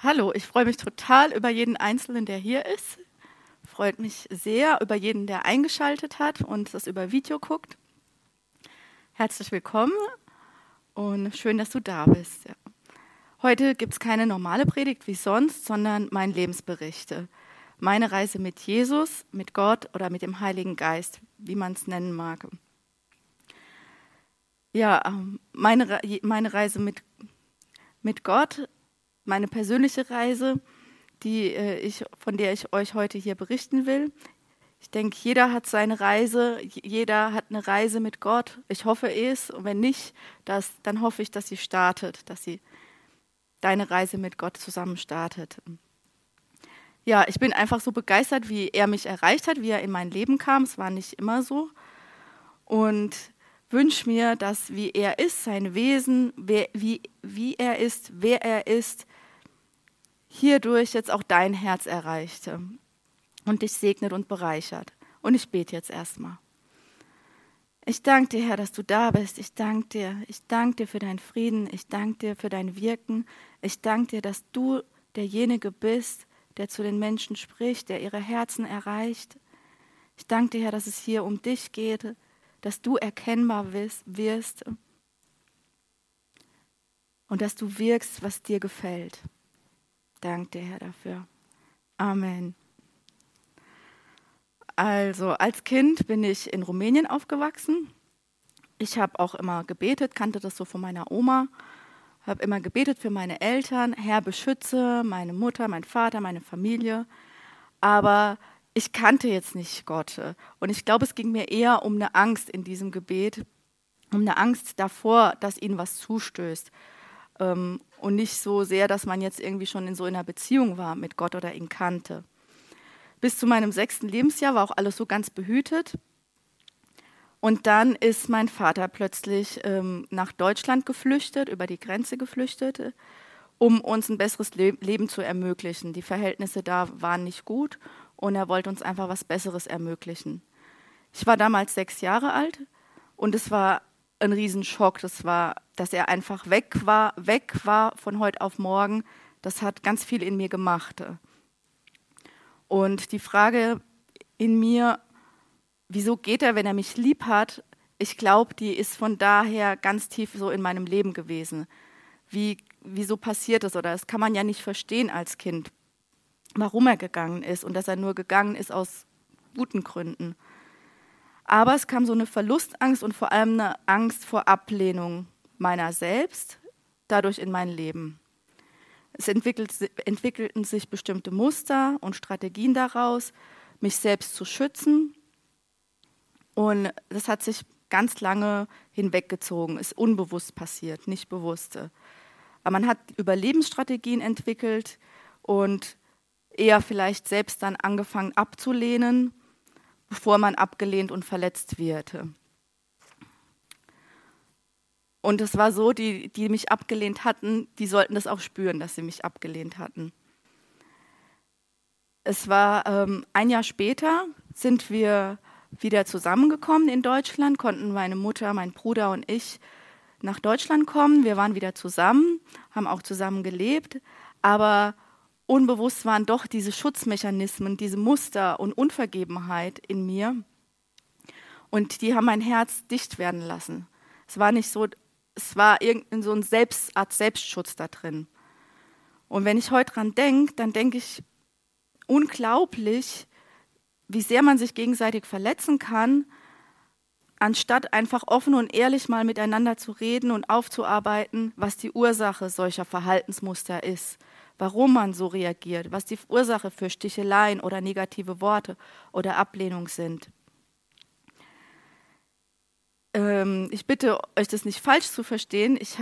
Hallo, ich freue mich total über jeden Einzelnen, der hier ist. Freut mich sehr über jeden, der eingeschaltet hat und das über Video guckt. Herzlich willkommen und schön, dass du da bist. Ja. Heute gibt es keine normale Predigt wie sonst, sondern mein Lebensberichte. Meine Reise mit Jesus, mit Gott oder mit dem Heiligen Geist, wie man es nennen mag. Ja, ähm, meine, meine Reise mit, mit Gott meine persönliche Reise, die äh, ich, von der ich euch heute hier berichten will. Ich denke, jeder hat seine Reise, jeder hat eine Reise mit Gott. Ich hoffe es. Und wenn nicht, dass, dann hoffe ich, dass sie startet, dass sie deine Reise mit Gott zusammen startet. Ja, ich bin einfach so begeistert, wie er mich erreicht hat, wie er in mein Leben kam. Es war nicht immer so. Und wünsche mir, dass wie er ist, sein Wesen, wer, wie, wie er ist, wer er ist, hierdurch jetzt auch dein Herz erreichte und dich segnet und bereichert. Und ich bete jetzt erstmal. Ich danke dir, Herr, dass du da bist. Ich danke dir. Ich danke dir für deinen Frieden. Ich danke dir für dein Wirken. Ich danke dir, dass du derjenige bist, der zu den Menschen spricht, der ihre Herzen erreicht. Ich danke dir, Herr, dass es hier um dich geht, dass du erkennbar wirst und dass du wirkst, was dir gefällt. Dank dir, Herr, dafür. Amen. Also, als Kind bin ich in Rumänien aufgewachsen. Ich habe auch immer gebetet, kannte das so von meiner Oma, habe immer gebetet für meine Eltern, Herr beschütze meine Mutter, mein Vater, meine Familie. Aber ich kannte jetzt nicht Gott. Und ich glaube, es ging mir eher um eine Angst in diesem Gebet, um eine Angst davor, dass ihnen was zustößt. Ähm, und nicht so sehr, dass man jetzt irgendwie schon in so einer Beziehung war mit Gott oder ihn kannte. Bis zu meinem sechsten Lebensjahr war auch alles so ganz behütet. Und dann ist mein Vater plötzlich ähm, nach Deutschland geflüchtet, über die Grenze geflüchtet, um uns ein besseres Le Leben zu ermöglichen. Die Verhältnisse da waren nicht gut und er wollte uns einfach was Besseres ermöglichen. Ich war damals sechs Jahre alt und es war ein Riesenschock. Das war, dass er einfach weg war, weg war von heute auf morgen. Das hat ganz viel in mir gemacht. Und die Frage in mir, wieso geht er, wenn er mich lieb hat? Ich glaube, die ist von daher ganz tief so in meinem Leben gewesen. Wie, wieso passiert das? Oder das kann man ja nicht verstehen als Kind, warum er gegangen ist und dass er nur gegangen ist aus guten Gründen. Aber es kam so eine Verlustangst und vor allem eine Angst vor Ablehnung meiner selbst dadurch in mein Leben. Es entwickelten sich bestimmte Muster und Strategien daraus, mich selbst zu schützen. Und das hat sich ganz lange hinweggezogen, ist unbewusst passiert, nicht bewusste. Aber man hat Überlebensstrategien entwickelt und eher vielleicht selbst dann angefangen abzulehnen bevor man abgelehnt und verletzt wird. Und es war so, die, die mich abgelehnt hatten, die sollten das auch spüren, dass sie mich abgelehnt hatten. Es war ähm, ein Jahr später, sind wir wieder zusammengekommen in Deutschland, konnten meine Mutter, mein Bruder und ich nach Deutschland kommen. Wir waren wieder zusammen, haben auch zusammen gelebt, aber unbewusst waren doch diese Schutzmechanismen, diese Muster und Unvergebenheit in mir. Und die haben mein Herz dicht werden lassen. Es war nicht so, es war irgendein so ein Selbst, Art Selbstschutz da drin. Und wenn ich heute dran denke, dann denke ich, unglaublich, wie sehr man sich gegenseitig verletzen kann, anstatt einfach offen und ehrlich mal miteinander zu reden und aufzuarbeiten, was die Ursache solcher Verhaltensmuster ist warum man so reagiert, was die Ursache für Sticheleien oder negative Worte oder Ablehnung sind. Ähm, ich bitte euch, das nicht falsch zu verstehen. Ich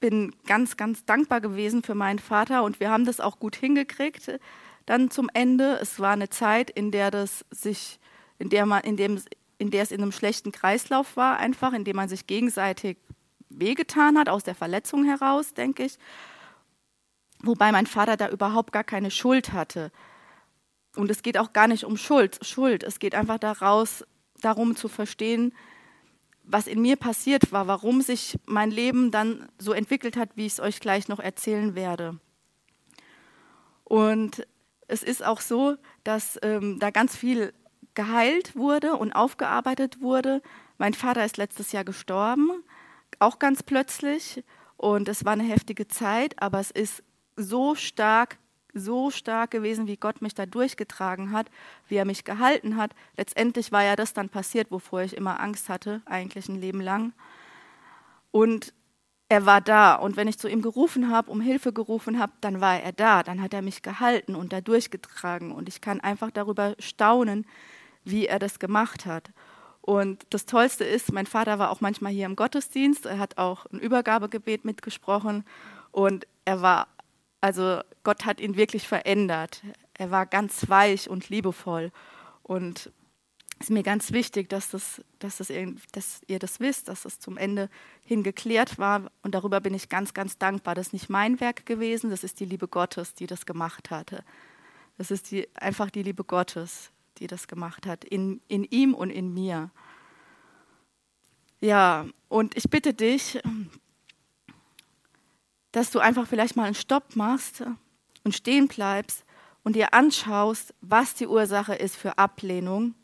bin ganz, ganz dankbar gewesen für meinen Vater und wir haben das auch gut hingekriegt. Dann zum Ende. Es war eine Zeit, in der das sich, in der man, in dem, in der es in einem schlechten Kreislauf war, einfach, in dem man sich gegenseitig wehgetan hat, aus der Verletzung heraus, denke ich wobei mein Vater da überhaupt gar keine Schuld hatte. Und es geht auch gar nicht um Schuld. Schuld. Es geht einfach daraus, darum zu verstehen, was in mir passiert war, warum sich mein Leben dann so entwickelt hat, wie ich es euch gleich noch erzählen werde. Und es ist auch so, dass ähm, da ganz viel geheilt wurde und aufgearbeitet wurde. Mein Vater ist letztes Jahr gestorben, auch ganz plötzlich. Und es war eine heftige Zeit, aber es ist so stark, so stark gewesen, wie Gott mich da durchgetragen hat, wie er mich gehalten hat. Letztendlich war ja das dann passiert, wovor ich immer Angst hatte, eigentlich ein Leben lang. Und er war da. Und wenn ich zu ihm gerufen habe, um Hilfe gerufen habe, dann war er da. Dann hat er mich gehalten und da durchgetragen. Und ich kann einfach darüber staunen, wie er das gemacht hat. Und das Tollste ist, mein Vater war auch manchmal hier im Gottesdienst. Er hat auch ein Übergabegebet mitgesprochen. Und er war, also Gott hat ihn wirklich verändert. Er war ganz weich und liebevoll. Und ist mir ganz wichtig, dass, das, dass, das, dass ihr das wisst, dass das zum Ende hin geklärt war. Und darüber bin ich ganz, ganz dankbar. Das ist nicht mein Werk gewesen, das ist die Liebe Gottes, die das gemacht hatte. Das ist die, einfach die Liebe Gottes, die das gemacht hat, in, in ihm und in mir. Ja, und ich bitte dich, dass du einfach vielleicht mal einen Stopp machst und stehen bleibst und dir anschaust, was die Ursache ist für Ablehnung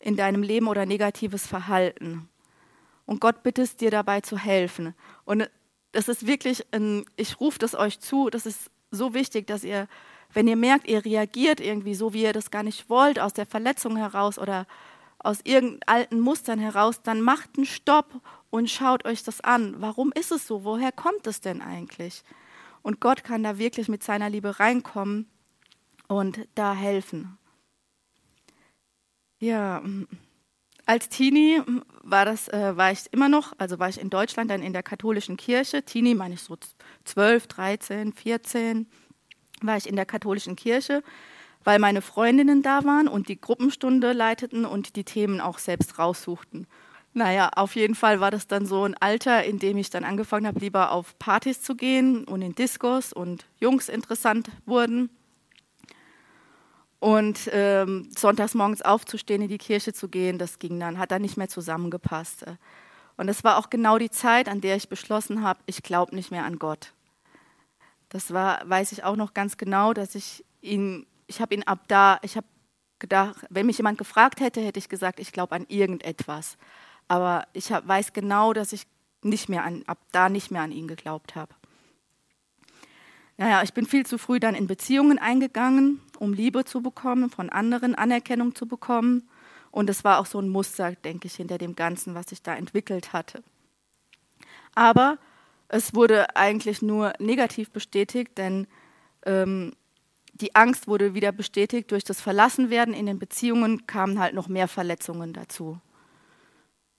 in deinem Leben oder negatives Verhalten. Und Gott bittet dir dabei zu helfen. Und das ist wirklich, ein, ich rufe das euch zu, das ist so wichtig, dass ihr, wenn ihr merkt, ihr reagiert irgendwie so, wie ihr das gar nicht wollt, aus der Verletzung heraus oder aus irgendeinen alten Mustern heraus, dann macht einen Stopp und schaut euch das an. Warum ist es so? Woher kommt es denn eigentlich? Und Gott kann da wirklich mit seiner Liebe reinkommen und da helfen. Ja, als Teenie war das, äh, war ich immer noch, also war ich in Deutschland dann in der katholischen Kirche. Teenie meine ich so 12, 13, 14 war ich in der katholischen Kirche, weil meine Freundinnen da waren und die Gruppenstunde leiteten und die Themen auch selbst raussuchten. Naja, auf jeden Fall war das dann so ein Alter, in dem ich dann angefangen habe, lieber auf Partys zu gehen und in Diskos und Jungs interessant wurden. Und ähm, sonntags morgens aufzustehen, in die Kirche zu gehen, das ging dann, hat dann nicht mehr zusammengepasst. Und es war auch genau die Zeit, an der ich beschlossen habe, ich glaube nicht mehr an Gott. Das war, weiß ich auch noch ganz genau, dass ich ihn, ich habe ihn ab da, ich habe gedacht, wenn mich jemand gefragt hätte, hätte ich gesagt, ich glaube an irgendetwas. Aber ich hab, weiß genau, dass ich nicht mehr an, ab da nicht mehr an ihn geglaubt habe. Naja, ich bin viel zu früh dann in Beziehungen eingegangen, um Liebe zu bekommen, von anderen Anerkennung zu bekommen. Und es war auch so ein Muster, denke ich, hinter dem Ganzen, was sich da entwickelt hatte. Aber es wurde eigentlich nur negativ bestätigt, denn ähm, die Angst wurde wieder bestätigt. Durch das Verlassenwerden in den Beziehungen kamen halt noch mehr Verletzungen dazu.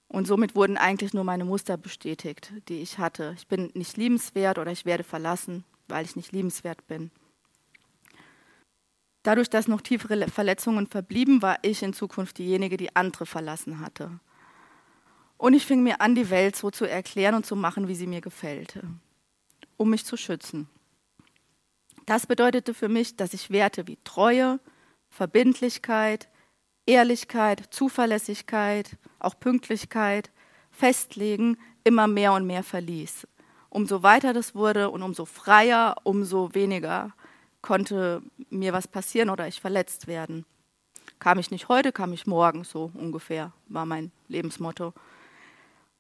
Und somit wurden eigentlich nur meine Muster bestätigt, die ich hatte. Ich bin nicht liebenswert oder ich werde verlassen weil ich nicht liebenswert bin. Dadurch, dass noch tiefere Verletzungen verblieben, war ich in Zukunft diejenige, die andere verlassen hatte. Und ich fing mir an, die Welt so zu erklären und zu machen, wie sie mir gefällt, um mich zu schützen. Das bedeutete für mich, dass ich Werte wie Treue, Verbindlichkeit, Ehrlichkeit, Zuverlässigkeit, auch Pünktlichkeit, Festlegen immer mehr und mehr verließ umso weiter das wurde und umso freier, umso weniger konnte mir was passieren oder ich verletzt werden. Kam ich nicht heute, kam ich morgen, so ungefähr war mein Lebensmotto.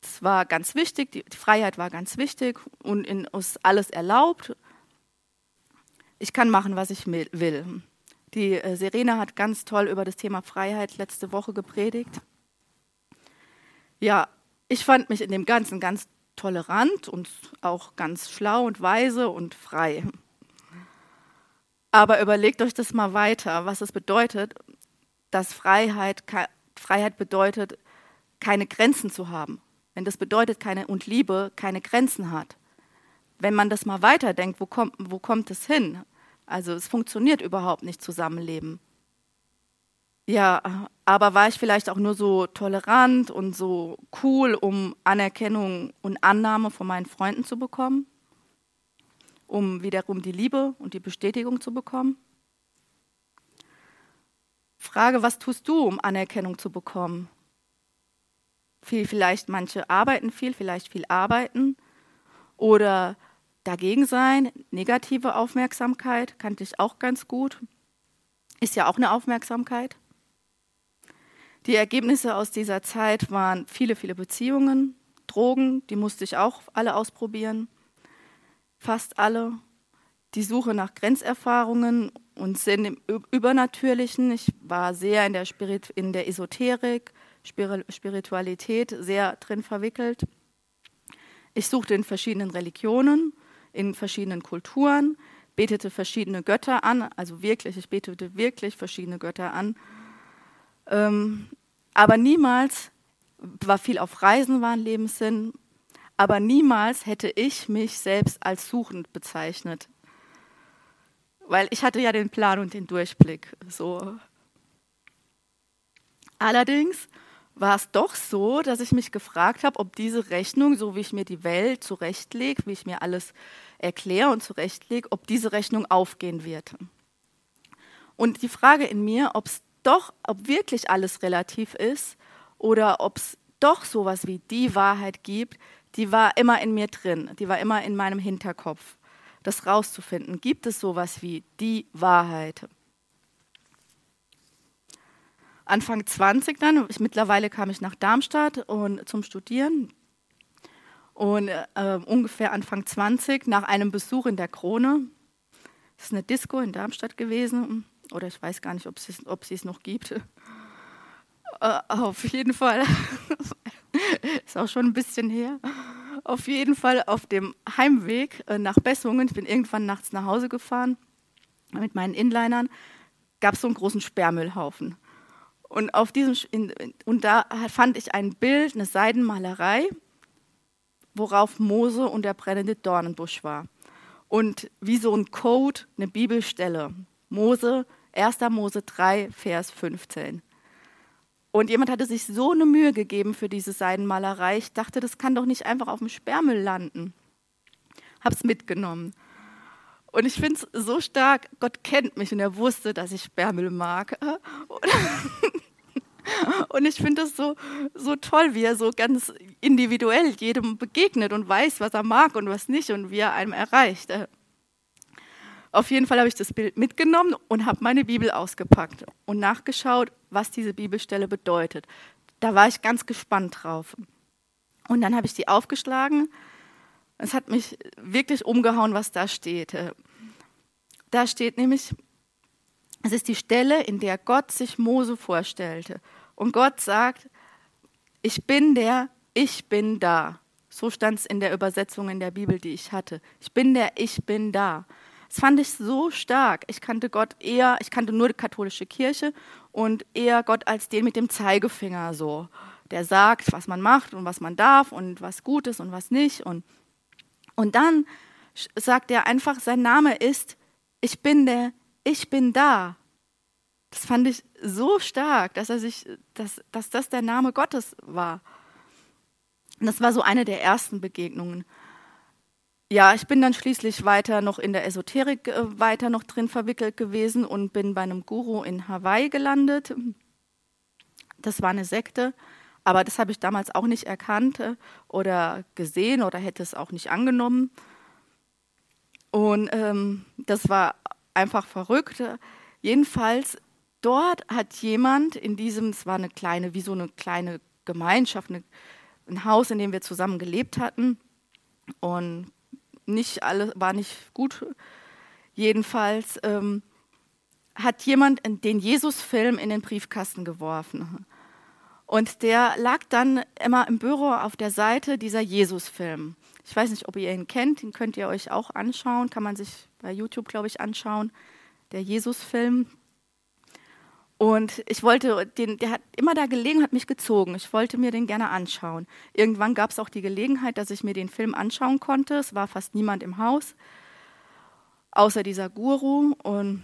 Es war ganz wichtig, die, Freiheit war ganz wichtig und in uns alles erlaubt. Ich kann machen, was ich will. Die äh, Serena hat ganz toll über das Thema Freiheit letzte Woche gepredigt. Ja, ich fand mich in dem Ganzen ganz tolerant und auch ganz schlau und weise und frei. Aber überlegt euch das mal weiter, was es bedeutet, dass Freiheit, Freiheit bedeutet, keine Grenzen zu haben. Wenn das bedeutet, keine und Liebe keine Grenzen hat. Wenn man das mal weiterdenkt, wo kommt, wo kommt es hin? Also es funktioniert überhaupt nicht Zusammenleben. Ja, aber war ich vielleicht auch nur so tolerant und so cool, um Anerkennung und Annahme von meinen Freunden zu bekommen? Um wiederum die Liebe und die Bestätigung zu bekommen? Frage, was tust du, um Anerkennung zu bekommen? Viel, vielleicht manche arbeiten viel, vielleicht viel arbeiten. Oder dagegen sein. Negative Aufmerksamkeit kannte ich auch ganz gut. Ist ja auch eine Aufmerksamkeit. Die Ergebnisse aus dieser Zeit waren viele, viele Beziehungen, Drogen, die musste ich auch alle ausprobieren, fast alle. Die Suche nach Grenzerfahrungen und Sinn im Übernatürlichen. Ich war sehr in der, Spirit in der Esoterik, Spiritualität sehr drin verwickelt. Ich suchte in verschiedenen Religionen, in verschiedenen Kulturen, betete verschiedene Götter an, also wirklich, ich betete wirklich verschiedene Götter an. Ähm, aber niemals war viel auf Reisen, war ein Lebenssinn, aber niemals hätte ich mich selbst als suchend bezeichnet. Weil ich hatte ja den Plan und den Durchblick. So. Allerdings war es doch so, dass ich mich gefragt habe, ob diese Rechnung, so wie ich mir die Welt zurechtlege, wie ich mir alles erkläre und zurechtlege, ob diese Rechnung aufgehen wird. Und die Frage in mir, ob es doch, ob wirklich alles relativ ist oder ob es doch sowas wie die Wahrheit gibt, die war immer in mir drin, die war immer in meinem Hinterkopf, das rauszufinden. Gibt es sowas wie die Wahrheit? Anfang 20 dann, ich, mittlerweile kam ich nach Darmstadt und, zum Studieren. Und äh, ungefähr Anfang 20, nach einem Besuch in der Krone, das ist eine Disco in Darmstadt gewesen, oder ich weiß gar nicht, ob ob es noch gibt. Äh, auf jeden Fall, ist auch schon ein bisschen her. Auf jeden Fall auf dem Heimweg äh, nach Bessungen, ich bin irgendwann nachts nach Hause gefahren mit meinen Inlinern, gab es so einen großen Sperrmüllhaufen. Und, auf diesem, in, und da fand ich ein Bild, eine Seidenmalerei, worauf Mose und der brennende Dornenbusch war. Und wie so ein Code, eine Bibelstelle. Mose, 1. Mose 3, Vers 15. Und jemand hatte sich so eine Mühe gegeben für diese Seidenmalerei. Ich dachte, das kann doch nicht einfach auf dem Sperrmüll landen. Hab's mitgenommen. Und ich finde es so stark, Gott kennt mich und er wusste, dass ich Sperrmüll mag. Und ich finde es so, so toll, wie er so ganz individuell jedem begegnet und weiß, was er mag und was nicht und wie er einem erreicht. Auf jeden Fall habe ich das Bild mitgenommen und habe meine Bibel ausgepackt und nachgeschaut, was diese Bibelstelle bedeutet. Da war ich ganz gespannt drauf. Und dann habe ich die aufgeschlagen. Es hat mich wirklich umgehauen, was da steht. Da steht nämlich, es ist die Stelle, in der Gott sich Mose vorstellte. Und Gott sagt, ich bin der, ich bin da. So stand es in der Übersetzung in der Bibel, die ich hatte. Ich bin der, ich bin da. Das fand ich so stark. Ich kannte Gott eher, ich kannte nur die katholische Kirche und eher Gott als den mit dem Zeigefinger so. Der sagt, was man macht und was man darf und was gut ist und was nicht. Und, und dann sagt er einfach, sein Name ist, ich bin der, ich bin da. Das fand ich so stark, dass er sich, dass, dass das der Name Gottes war. Und das war so eine der ersten Begegnungen. Ja, ich bin dann schließlich weiter noch in der Esoterik äh, weiter noch drin verwickelt gewesen und bin bei einem Guru in Hawaii gelandet. Das war eine Sekte, aber das habe ich damals auch nicht erkannt äh, oder gesehen oder hätte es auch nicht angenommen. Und ähm, das war einfach verrückt. Jedenfalls dort hat jemand in diesem, es war eine kleine, wie so eine kleine Gemeinschaft, eine, ein Haus, in dem wir zusammen gelebt hatten. Und nicht alles war nicht gut. Jedenfalls ähm, hat jemand den Jesus-Film in den Briefkasten geworfen. Und der lag dann immer im Büro auf der Seite dieser Jesus-Film. Ich weiß nicht, ob ihr ihn kennt, den könnt ihr euch auch anschauen, kann man sich bei YouTube, glaube ich, anschauen. Der Jesus-Film. Und ich wollte, den, der hat immer da gelegen, hat mich gezogen. Ich wollte mir den gerne anschauen. Irgendwann gab es auch die Gelegenheit, dass ich mir den Film anschauen konnte. Es war fast niemand im Haus, außer dieser Guru. Und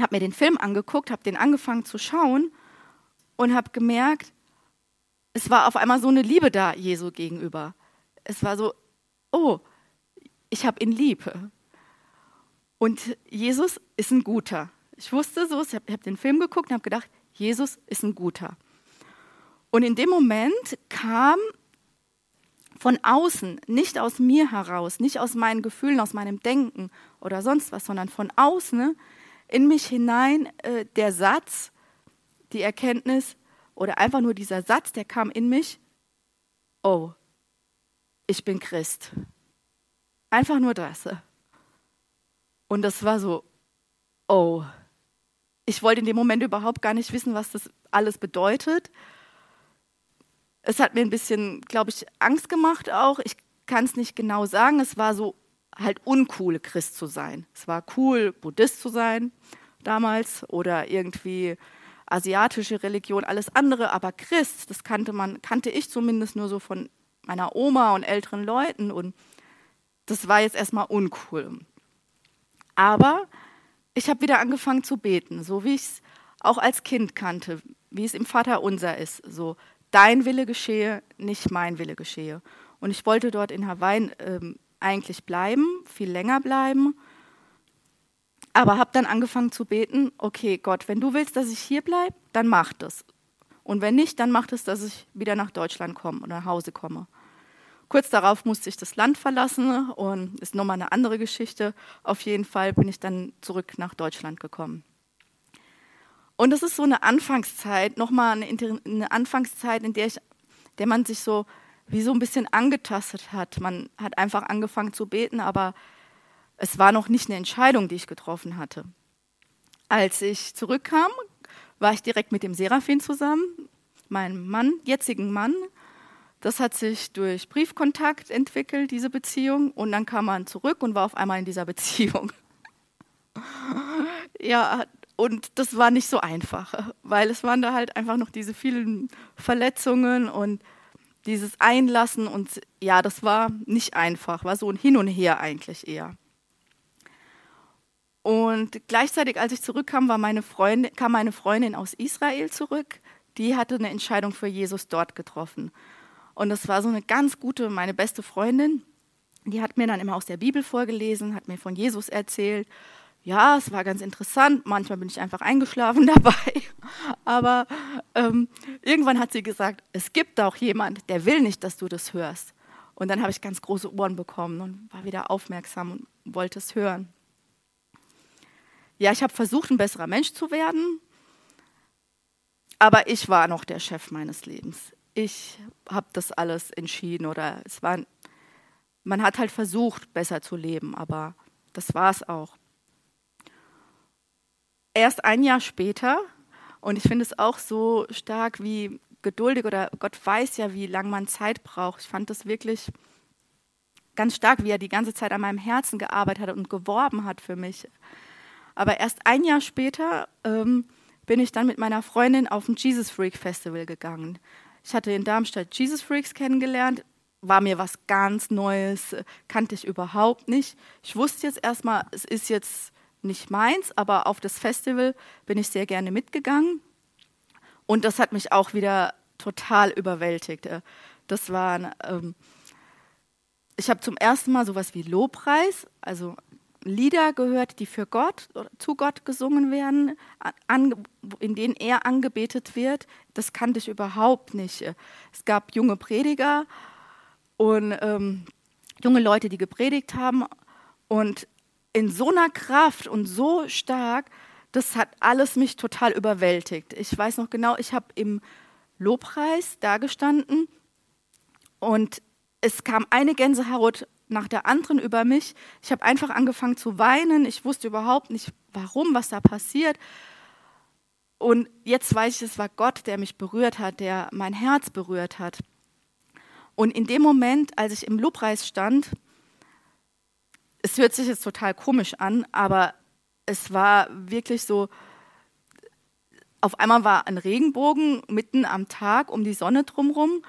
habe mir den Film angeguckt, habe den angefangen zu schauen und habe gemerkt, es war auf einmal so eine Liebe da Jesu gegenüber. Es war so, oh, ich habe ihn lieb. Und Jesus ist ein Guter. Ich wusste so, ich habe hab den Film geguckt und habe gedacht, Jesus ist ein guter. Und in dem Moment kam von außen, nicht aus mir heraus, nicht aus meinen Gefühlen, aus meinem Denken oder sonst was, sondern von außen in mich hinein äh, der Satz, die Erkenntnis oder einfach nur dieser Satz, der kam in mich, oh, ich bin Christ. Einfach nur das. Und das war so, oh, ich wollte in dem Moment überhaupt gar nicht wissen, was das alles bedeutet. Es hat mir ein bisschen, glaube ich, Angst gemacht auch. Ich kann es nicht genau sagen. Es war so halt uncool, Christ zu sein. Es war cool, Buddhist zu sein damals oder irgendwie asiatische Religion, alles andere, aber Christ, das kannte man, kannte ich zumindest nur so von meiner Oma und älteren Leuten und das war jetzt erstmal uncool. Aber ich habe wieder angefangen zu beten, so wie ich es auch als Kind kannte, wie es im Vater unser ist, so dein Wille geschehe, nicht mein Wille geschehe. Und ich wollte dort in Hawaii ähm, eigentlich bleiben, viel länger bleiben aber habe dann angefangen zu beten, okay, Gott, wenn du willst, dass ich hier bleibe, dann mach das. Und wenn nicht, dann mach das, dass ich wieder nach Deutschland komme oder nach Hause komme. Kurz darauf musste ich das Land verlassen und ist nochmal eine andere Geschichte. Auf jeden Fall bin ich dann zurück nach Deutschland gekommen. Und das ist so eine Anfangszeit, nochmal eine, eine Anfangszeit, in der, ich, der man sich so wie so ein bisschen angetastet hat. Man hat einfach angefangen zu beten, aber es war noch nicht eine Entscheidung, die ich getroffen hatte. Als ich zurückkam, war ich direkt mit dem Seraphin zusammen, meinem Mann, jetzigen Mann. Das hat sich durch Briefkontakt entwickelt, diese Beziehung. Und dann kam man zurück und war auf einmal in dieser Beziehung. ja, und das war nicht so einfach, weil es waren da halt einfach noch diese vielen Verletzungen und dieses Einlassen. Und ja, das war nicht einfach, war so ein Hin und Her eigentlich eher. Und gleichzeitig, als ich zurückkam, war meine Freundin, kam meine Freundin aus Israel zurück. Die hatte eine Entscheidung für Jesus dort getroffen. Und das war so eine ganz gute, meine beste Freundin. Die hat mir dann immer aus der Bibel vorgelesen, hat mir von Jesus erzählt. Ja, es war ganz interessant. Manchmal bin ich einfach eingeschlafen dabei. Aber ähm, irgendwann hat sie gesagt, es gibt auch jemand, der will nicht, dass du das hörst. Und dann habe ich ganz große Ohren bekommen und war wieder aufmerksam und wollte es hören. Ja, ich habe versucht, ein besserer Mensch zu werden, aber ich war noch der Chef meines Lebens. Ich habe das alles entschieden oder es war, man hat halt versucht, besser zu leben, aber das war es auch. Erst ein Jahr später, und ich finde es auch so stark wie geduldig oder Gott weiß ja, wie lange man Zeit braucht. Ich fand das wirklich ganz stark, wie er die ganze Zeit an meinem Herzen gearbeitet hat und geworben hat für mich. Aber erst ein Jahr später ähm, bin ich dann mit meiner Freundin auf ein Jesus Freak Festival gegangen. Ich hatte in Darmstadt Jesus Freaks kennengelernt, war mir was ganz Neues, kannte ich überhaupt nicht. Ich wusste jetzt erstmal, es ist jetzt nicht meins, aber auf das Festival bin ich sehr gerne mitgegangen. Und das hat mich auch wieder total überwältigt. Das war, ähm, ich habe zum ersten Mal sowas wie Lobpreis, also Lieder gehört, die für Gott, zu Gott gesungen werden, an, in denen er angebetet wird. Das kannte ich überhaupt nicht. Es gab junge Prediger und ähm, junge Leute, die gepredigt haben. Und in so einer Kraft und so stark, das hat alles mich total überwältigt. Ich weiß noch genau, ich habe im Lobpreis dagestanden und es kam eine Gänsehaut nach der anderen über mich. Ich habe einfach angefangen zu weinen. Ich wusste überhaupt nicht, warum, was da passiert. Und jetzt weiß ich, es war Gott, der mich berührt hat, der mein Herz berührt hat. Und in dem Moment, als ich im Lobpreis stand, es hört sich jetzt total komisch an, aber es war wirklich so, auf einmal war ein Regenbogen mitten am Tag um die Sonne drumherum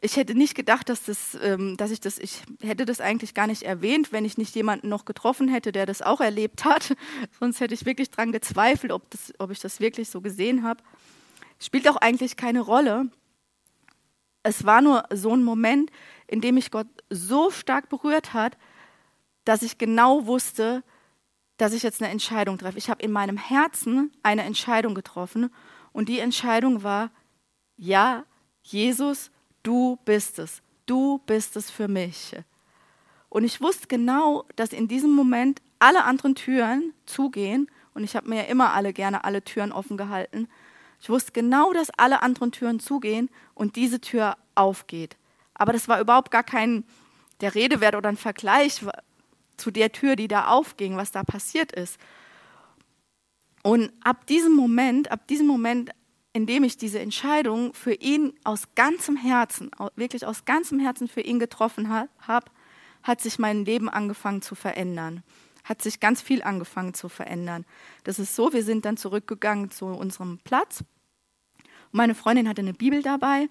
ich hätte nicht gedacht, dass, das, ähm, dass ich das, ich hätte das eigentlich gar nicht erwähnt, wenn ich nicht jemanden noch getroffen hätte, der das auch erlebt hat. Sonst hätte ich wirklich daran gezweifelt, ob, das, ob ich das wirklich so gesehen habe. Spielt auch eigentlich keine Rolle. Es war nur so ein Moment, in dem mich Gott so stark berührt hat, dass ich genau wusste, dass ich jetzt eine Entscheidung treffe. Ich habe in meinem Herzen eine Entscheidung getroffen und die Entscheidung war, ja, Jesus du bist es. du bist es für mich. Und ich wusste genau, dass in diesem Moment alle anderen Türen zugehen. Und ich habe mir ja immer alle gerne alle Türen offen gehalten. Ich wusste genau, dass alle anderen Türen zugehen und diese Tür aufgeht. Aber das war überhaupt gar kein der Redewert oder ein Vergleich zu der Tür, die da aufging, was da passiert ist. Und ab diesem Moment, ab diesem Moment, in dem ich diese Entscheidung für ihn aus ganzem Herzen, wirklich aus ganzem Herzen für ihn getroffen habe, hat sich mein Leben angefangen zu verändern. Hat sich ganz viel angefangen zu verändern. Das ist so, wir sind dann zurückgegangen zu unserem Platz. Meine Freundin hatte eine Bibel dabei.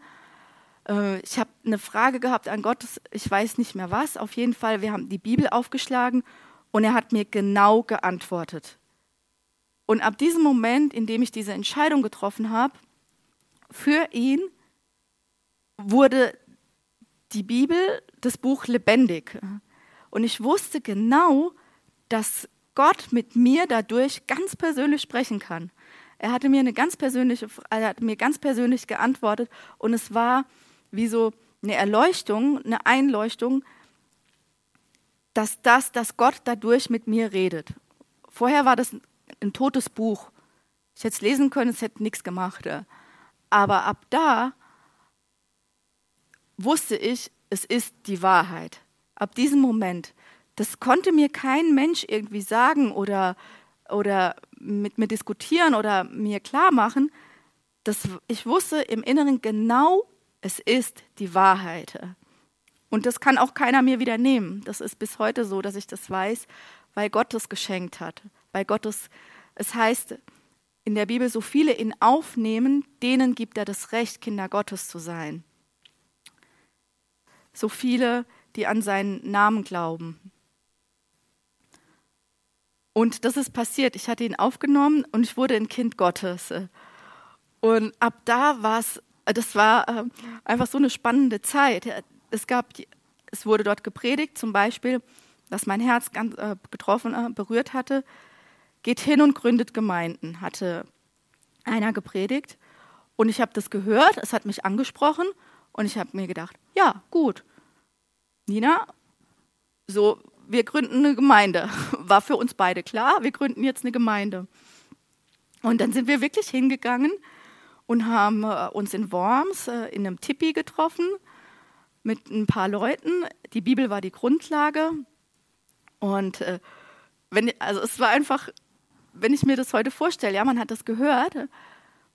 Äh, ich habe eine Frage gehabt an Gott, ich weiß nicht mehr was. Auf jeden Fall, wir haben die Bibel aufgeschlagen und er hat mir genau geantwortet. Und ab diesem Moment, in dem ich diese Entscheidung getroffen habe, für ihn wurde die Bibel, das Buch lebendig. Und ich wusste genau, dass Gott mit mir dadurch ganz persönlich sprechen kann. Er hatte mir eine ganz persönliche, er hat mir ganz persönlich geantwortet und es war wie so eine Erleuchtung, eine Einleuchtung, dass das, dass Gott dadurch mit mir redet. Vorher war das ein totes Buch. Ich hätte es lesen können, es hätte nichts gemacht. Aber ab da wusste ich, es ist die Wahrheit. Ab diesem Moment. Das konnte mir kein Mensch irgendwie sagen oder, oder mit mir diskutieren oder mir klar machen. Das, ich wusste im Inneren genau, es ist die Wahrheit. Und das kann auch keiner mir wieder nehmen. Das ist bis heute so, dass ich das weiß, weil Gott es geschenkt hat. Weil Gott es, heißt in der Bibel, so viele ihn aufnehmen, denen gibt er das Recht, Kinder Gottes zu sein. So viele, die an seinen Namen glauben. Und das ist passiert. Ich hatte ihn aufgenommen und ich wurde ein Kind Gottes. Und ab da war es, das war äh, einfach so eine spannende Zeit. Es gab, es wurde dort gepredigt, zum Beispiel, dass mein Herz ganz äh, getroffen, äh, berührt hatte. Geht hin und gründet Gemeinden, hatte einer gepredigt. Und ich habe das gehört, es hat mich angesprochen und ich habe mir gedacht, ja, gut. Nina, so wir gründen eine Gemeinde. War für uns beide klar, wir gründen jetzt eine Gemeinde. Und dann sind wir wirklich hingegangen und haben äh, uns in Worms äh, in einem Tipi getroffen mit ein paar Leuten. Die Bibel war die Grundlage. Und äh, wenn, also es war einfach, wenn ich mir das heute vorstelle, ja, man hat das gehört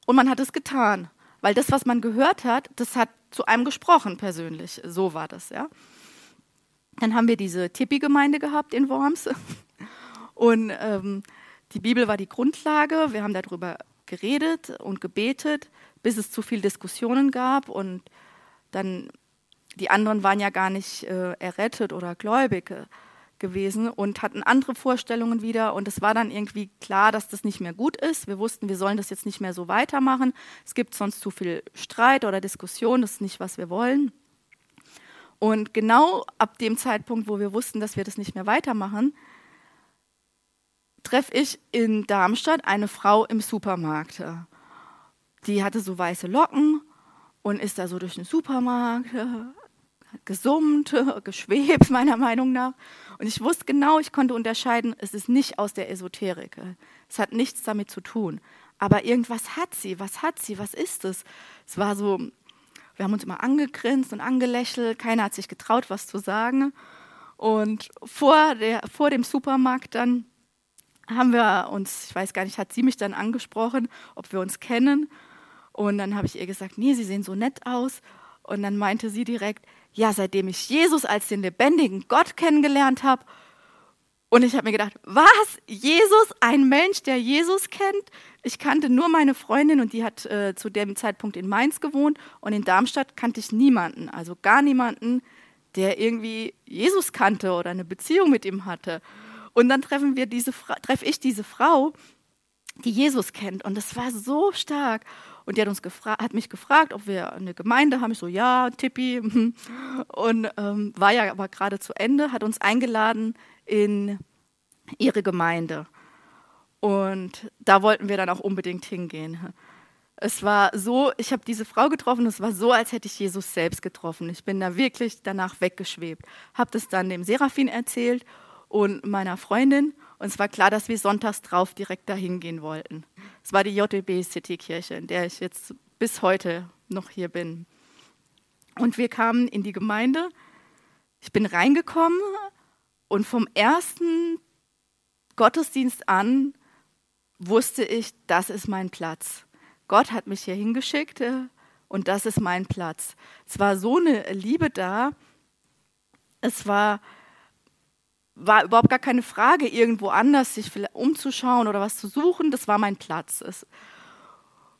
und man hat es getan. Weil das, was man gehört hat, das hat zu einem gesprochen persönlich. So war das, ja. Dann haben wir diese Tipi-Gemeinde gehabt in Worms. Und ähm, die Bibel war die Grundlage. Wir haben darüber geredet und gebetet, bis es zu viele Diskussionen gab. Und dann, die anderen waren ja gar nicht äh, errettet oder gläubig äh, gewesen und hatten andere Vorstellungen wieder. Und es war dann irgendwie klar, dass das nicht mehr gut ist. Wir wussten, wir sollen das jetzt nicht mehr so weitermachen. Es gibt sonst zu viel Streit oder Diskussion. Das ist nicht, was wir wollen. Und genau ab dem Zeitpunkt, wo wir wussten, dass wir das nicht mehr weitermachen, treffe ich in Darmstadt eine Frau im Supermarkt. Die hatte so weiße Locken und ist da so durch den Supermarkt gesummt, geschwebt, meiner Meinung nach. Und ich wusste genau, ich konnte unterscheiden, es ist nicht aus der Esoterik. Es hat nichts damit zu tun. Aber irgendwas hat sie. Was hat sie? Was ist es? Es war so wir haben uns immer angegrinst und angelächelt, keiner hat sich getraut, was zu sagen. Und vor, der, vor dem Supermarkt dann haben wir uns, ich weiß gar nicht, hat sie mich dann angesprochen, ob wir uns kennen. Und dann habe ich ihr gesagt, nee, Sie sehen so nett aus. Und dann meinte sie direkt, ja, seitdem ich Jesus als den lebendigen Gott kennengelernt habe. Und ich habe mir gedacht, was? Jesus, ein Mensch, der Jesus kennt? Ich kannte nur meine Freundin und die hat äh, zu dem Zeitpunkt in Mainz gewohnt und in Darmstadt kannte ich niemanden, also gar niemanden, der irgendwie Jesus kannte oder eine Beziehung mit ihm hatte. Und dann treffen wir treffe ich diese Frau, die Jesus kennt und das war so stark. Und die hat, uns hat mich gefragt, ob wir eine Gemeinde haben. Ich so, ja, Tippi. Und ähm, war ja aber gerade zu Ende, hat uns eingeladen in ihre Gemeinde. Und da wollten wir dann auch unbedingt hingehen. Es war so, ich habe diese Frau getroffen, es war so, als hätte ich Jesus selbst getroffen. Ich bin da wirklich danach weggeschwebt. Habe das dann dem Seraphin erzählt und meiner Freundin. Und es war klar, dass wir sonntags drauf direkt dahin gehen wollten. Es war die JB City Kirche, in der ich jetzt bis heute noch hier bin. Und wir kamen in die Gemeinde. Ich bin reingekommen und vom ersten Gottesdienst an wusste ich, das ist mein Platz. Gott hat mich hier hingeschickt äh, und das ist mein Platz. Es war so eine Liebe da. Es war, war überhaupt gar keine Frage, irgendwo anders sich umzuschauen oder was zu suchen. Das war mein Platz.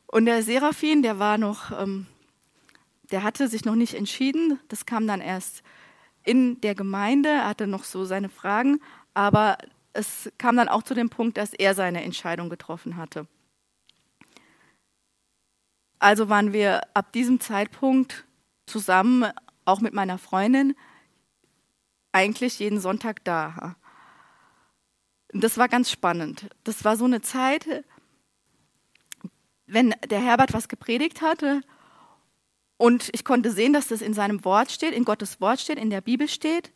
Und der Seraphin, der war noch, ähm, der hatte sich noch nicht entschieden. Das kam dann erst in der Gemeinde. Er hatte noch so seine Fragen. Aber es kam dann auch zu dem Punkt, dass er seine Entscheidung getroffen hatte. Also waren wir ab diesem Zeitpunkt zusammen, auch mit meiner Freundin, eigentlich jeden Sonntag da. das war ganz spannend. Das war so eine Zeit, wenn der Herbert was gepredigt hatte und ich konnte sehen, dass das in seinem Wort steht, in Gottes Wort steht, in der Bibel steht,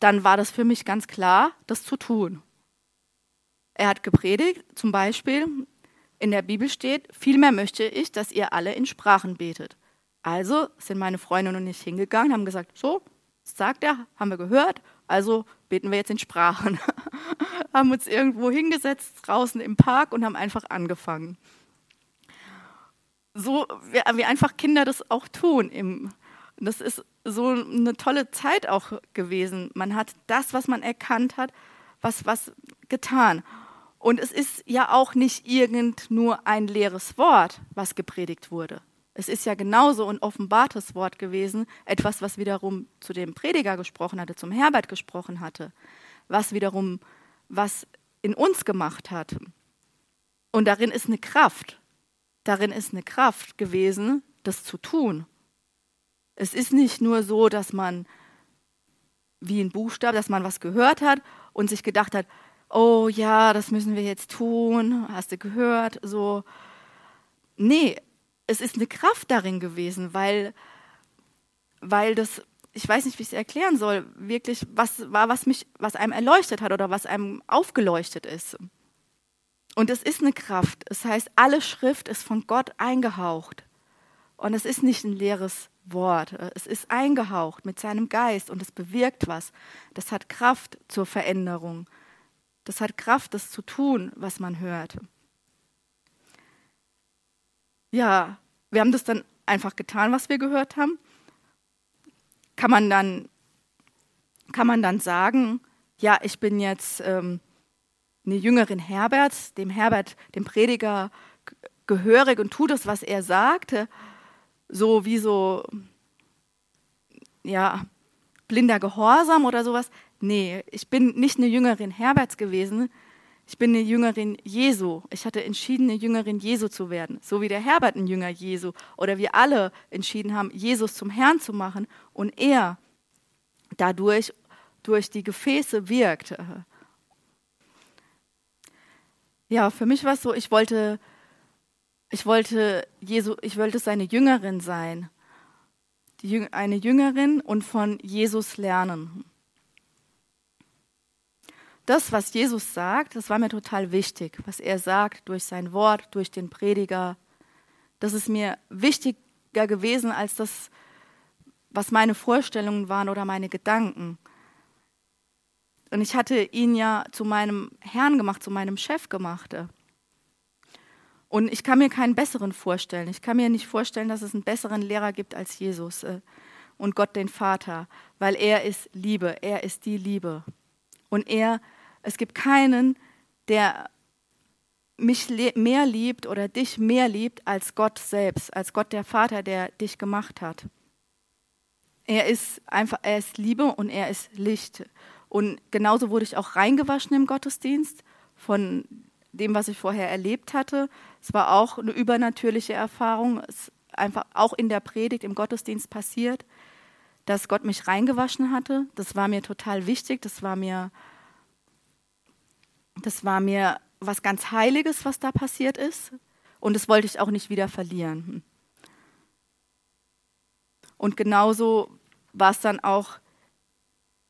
dann war das für mich ganz klar, das zu tun. Er hat gepredigt, zum Beispiel, in der Bibel steht, vielmehr möchte ich, dass ihr alle in Sprachen betet. Also sind meine Freundin und ich hingegangen, haben gesagt, so, sagt er, haben wir gehört, also beten wir jetzt in Sprachen. haben uns irgendwo hingesetzt, draußen im Park und haben einfach angefangen. So, wie, einfach Kinder das auch tun. Im, das ist so eine tolle Zeit auch gewesen. Man hat das, was man erkannt hat, was, was getan. Und es ist ja auch nicht irgend nur ein leeres Wort, was gepredigt wurde. Es ist ja genauso ein offenbartes Wort gewesen, etwas, was wiederum zu dem Prediger gesprochen hatte, zum Herbert gesprochen hatte, was wiederum was in uns gemacht hat. Und darin ist eine Kraft. Darin ist eine Kraft gewesen, das zu tun. Es ist nicht nur so, dass man wie ein Buchstabe, dass man was gehört hat und sich gedacht hat, oh ja, das müssen wir jetzt tun, hast du gehört, so. Nee, es ist eine Kraft darin gewesen, weil, weil das, ich weiß nicht, wie ich es erklären soll, wirklich was war, was mich, was einem erleuchtet hat oder was einem aufgeleuchtet ist. Und es ist eine Kraft. Es heißt, alle Schrift ist von Gott eingehaucht. Und es ist nicht ein leeres Wort. Es ist eingehaucht mit seinem Geist und es bewirkt was. Das hat Kraft zur Veränderung. Das hat Kraft, das zu tun, was man hört. Ja, wir haben das dann einfach getan, was wir gehört haben. Kann man dann, kann man dann sagen, ja, ich bin jetzt ähm, eine Jüngerin Herberts, dem Herbert, dem Prediger, gehörig und tue das, was er sagte, so wie so, ja, blinder Gehorsam oder sowas. Nee, ich bin nicht eine Jüngerin Herberts gewesen, ich bin eine Jüngerin Jesu. Ich hatte entschieden, eine Jüngerin Jesu zu werden. So wie der Herbert ein Jünger Jesu oder wir alle entschieden haben, Jesus zum Herrn zu machen und er dadurch durch die Gefäße wirkt. Ja, für mich war es so, ich wollte, ich wollte Jesu, ich wollte seine Jüngerin sein. eine Jüngerin und von Jesus lernen das, was Jesus sagt, das war mir total wichtig, was er sagt durch sein Wort, durch den Prediger. Das ist mir wichtiger gewesen als das, was meine Vorstellungen waren oder meine Gedanken. Und ich hatte ihn ja zu meinem Herrn gemacht, zu meinem Chef gemacht. Und ich kann mir keinen besseren vorstellen. Ich kann mir nicht vorstellen, dass es einen besseren Lehrer gibt als Jesus äh, und Gott den Vater, weil er ist Liebe, er ist die Liebe. Und er, es gibt keinen, der mich mehr liebt oder dich mehr liebt als Gott selbst, als Gott der Vater, der dich gemacht hat. Er ist einfach, er ist Liebe und er ist Licht. Und genauso wurde ich auch reingewaschen im Gottesdienst von dem, was ich vorher erlebt hatte. Es war auch eine übernatürliche Erfahrung. Es ist einfach auch in der Predigt im Gottesdienst passiert dass Gott mich reingewaschen hatte. Das war mir total wichtig. Das war mir, das war mir was ganz Heiliges, was da passiert ist. und das wollte ich auch nicht wieder verlieren. Und genauso war es dann auch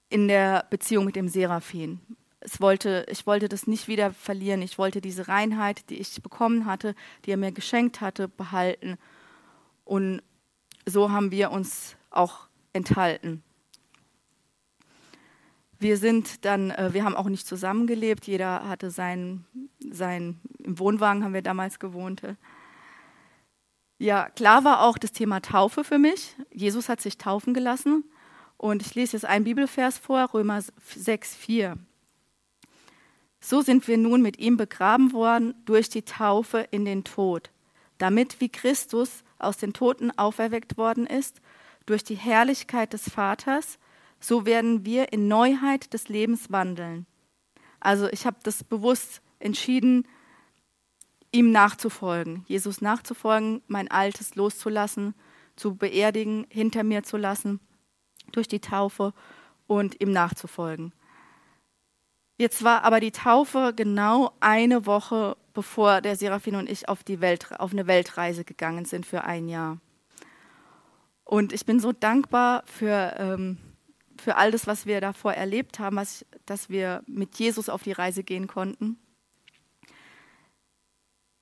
in der Beziehung mit dem Seraphin. Es wollte, ich wollte das nicht wieder verlieren. Ich wollte diese Reinheit, die ich bekommen hatte, die er mir geschenkt hatte, behalten. Und so haben wir uns auch enthalten. Wir sind dann, äh, wir haben auch nicht zusammengelebt. Jeder hatte sein, sein, im Wohnwagen haben wir damals gewohnt. Ja, klar war auch das Thema Taufe für mich. Jesus hat sich taufen gelassen. Und ich lese jetzt einen Bibelvers vor, Römer 6, 4. So sind wir nun mit ihm begraben worden durch die Taufe in den Tod, damit wie Christus aus den Toten auferweckt worden ist, durch die Herrlichkeit des Vaters, so werden wir in Neuheit des Lebens wandeln. Also ich habe das bewusst entschieden, ihm nachzufolgen, Jesus nachzufolgen, mein Altes loszulassen, zu beerdigen, hinter mir zu lassen durch die Taufe und ihm nachzufolgen. Jetzt war aber die Taufe genau eine Woche, bevor der Seraphin und ich auf, die Welt, auf eine Weltreise gegangen sind für ein Jahr. Und ich bin so dankbar für, ähm, für all das, was wir davor erlebt haben, was, dass wir mit Jesus auf die Reise gehen konnten.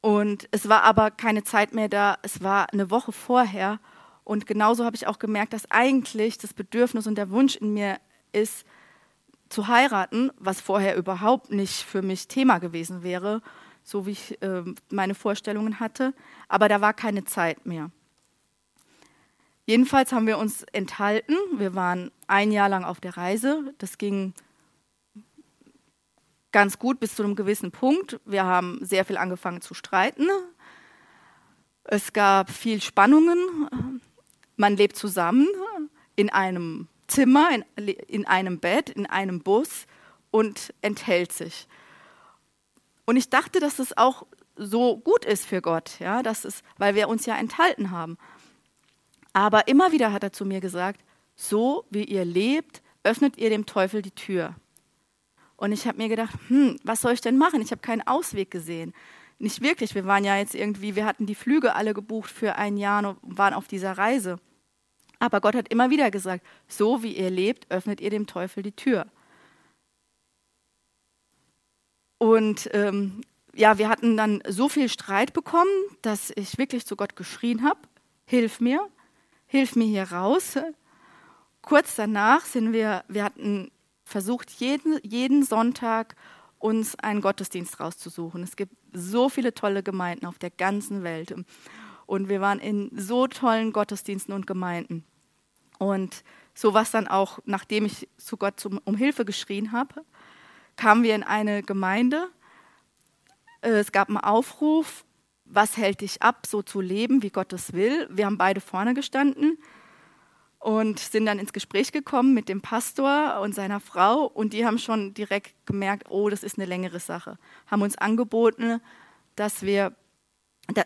Und es war aber keine Zeit mehr da, es war eine Woche vorher. Und genauso habe ich auch gemerkt, dass eigentlich das Bedürfnis und der Wunsch in mir ist, zu heiraten, was vorher überhaupt nicht für mich Thema gewesen wäre, so wie ich äh, meine Vorstellungen hatte. Aber da war keine Zeit mehr. Jedenfalls haben wir uns enthalten. Wir waren ein Jahr lang auf der Reise. Das ging ganz gut bis zu einem gewissen Punkt. Wir haben sehr viel angefangen zu streiten. Es gab viel Spannungen. Man lebt zusammen in einem Zimmer, in, in einem Bett, in einem Bus und enthält sich. Und ich dachte, dass es auch so gut ist für Gott, ja, dass es, weil wir uns ja enthalten haben. Aber immer wieder hat er zu mir gesagt, so wie ihr lebt, öffnet ihr dem Teufel die Tür. Und ich habe mir gedacht, hm, was soll ich denn machen? Ich habe keinen Ausweg gesehen. Nicht wirklich. Wir waren ja jetzt irgendwie, wir hatten die Flüge alle gebucht für ein Jahr und waren auf dieser Reise. Aber Gott hat immer wieder gesagt, so wie ihr lebt, öffnet ihr dem Teufel die Tür. Und ähm, ja, wir hatten dann so viel Streit bekommen, dass ich wirklich zu Gott geschrien habe, hilf mir, hilf mir hier raus. Kurz danach sind wir, wir hatten versucht, jeden, jeden Sonntag uns einen Gottesdienst rauszusuchen. Es gibt so viele tolle Gemeinden auf der ganzen Welt. Und wir waren in so tollen Gottesdiensten und Gemeinden. Und so was dann auch, nachdem ich zu Gott um Hilfe geschrien habe, kamen wir in eine Gemeinde. Äh, es gab einen Aufruf, was hält dich ab, so zu leben, wie Gott es will. Wir haben beide vorne gestanden und sind dann ins Gespräch gekommen mit dem Pastor und seiner Frau und die haben schon direkt gemerkt, oh, das ist eine längere Sache. Haben uns angeboten, dass wir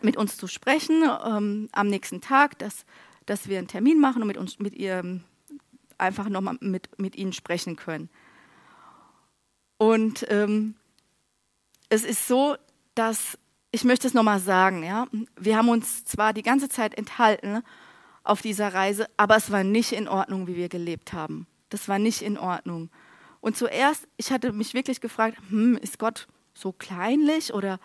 mit uns zu sprechen ähm, am nächsten Tag, dass, dass wir einen Termin machen und mit uns mit ihr einfach nochmal mit, mit ihnen sprechen können. Und ähm, es ist so, dass ich möchte es nochmal sagen, ja, wir haben uns zwar die ganze Zeit enthalten, auf dieser Reise, aber es war nicht in Ordnung, wie wir gelebt haben. Das war nicht in Ordnung. Und zuerst, ich hatte mich wirklich gefragt, hm, ist Gott so kleinlich oder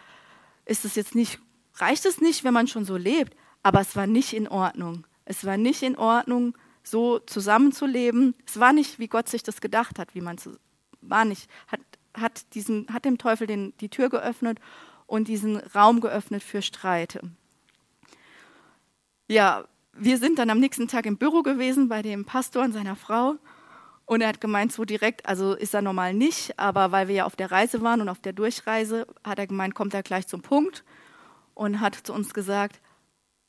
ist es jetzt nicht, reicht es nicht, wenn man schon so lebt? Aber es war nicht in Ordnung. Es war nicht in Ordnung, so zusammenzuleben. Es war nicht, wie Gott sich das gedacht hat, wie man zu, war nicht, hat, hat, diesen, hat dem Teufel den, die Tür geöffnet und diesen Raum geöffnet für Streit. Ja, wir sind dann am nächsten Tag im Büro gewesen bei dem Pastor und seiner Frau. Und er hat gemeint, so direkt, also ist er normal nicht, aber weil wir ja auf der Reise waren und auf der Durchreise, hat er gemeint, kommt er gleich zum Punkt und hat zu uns gesagt,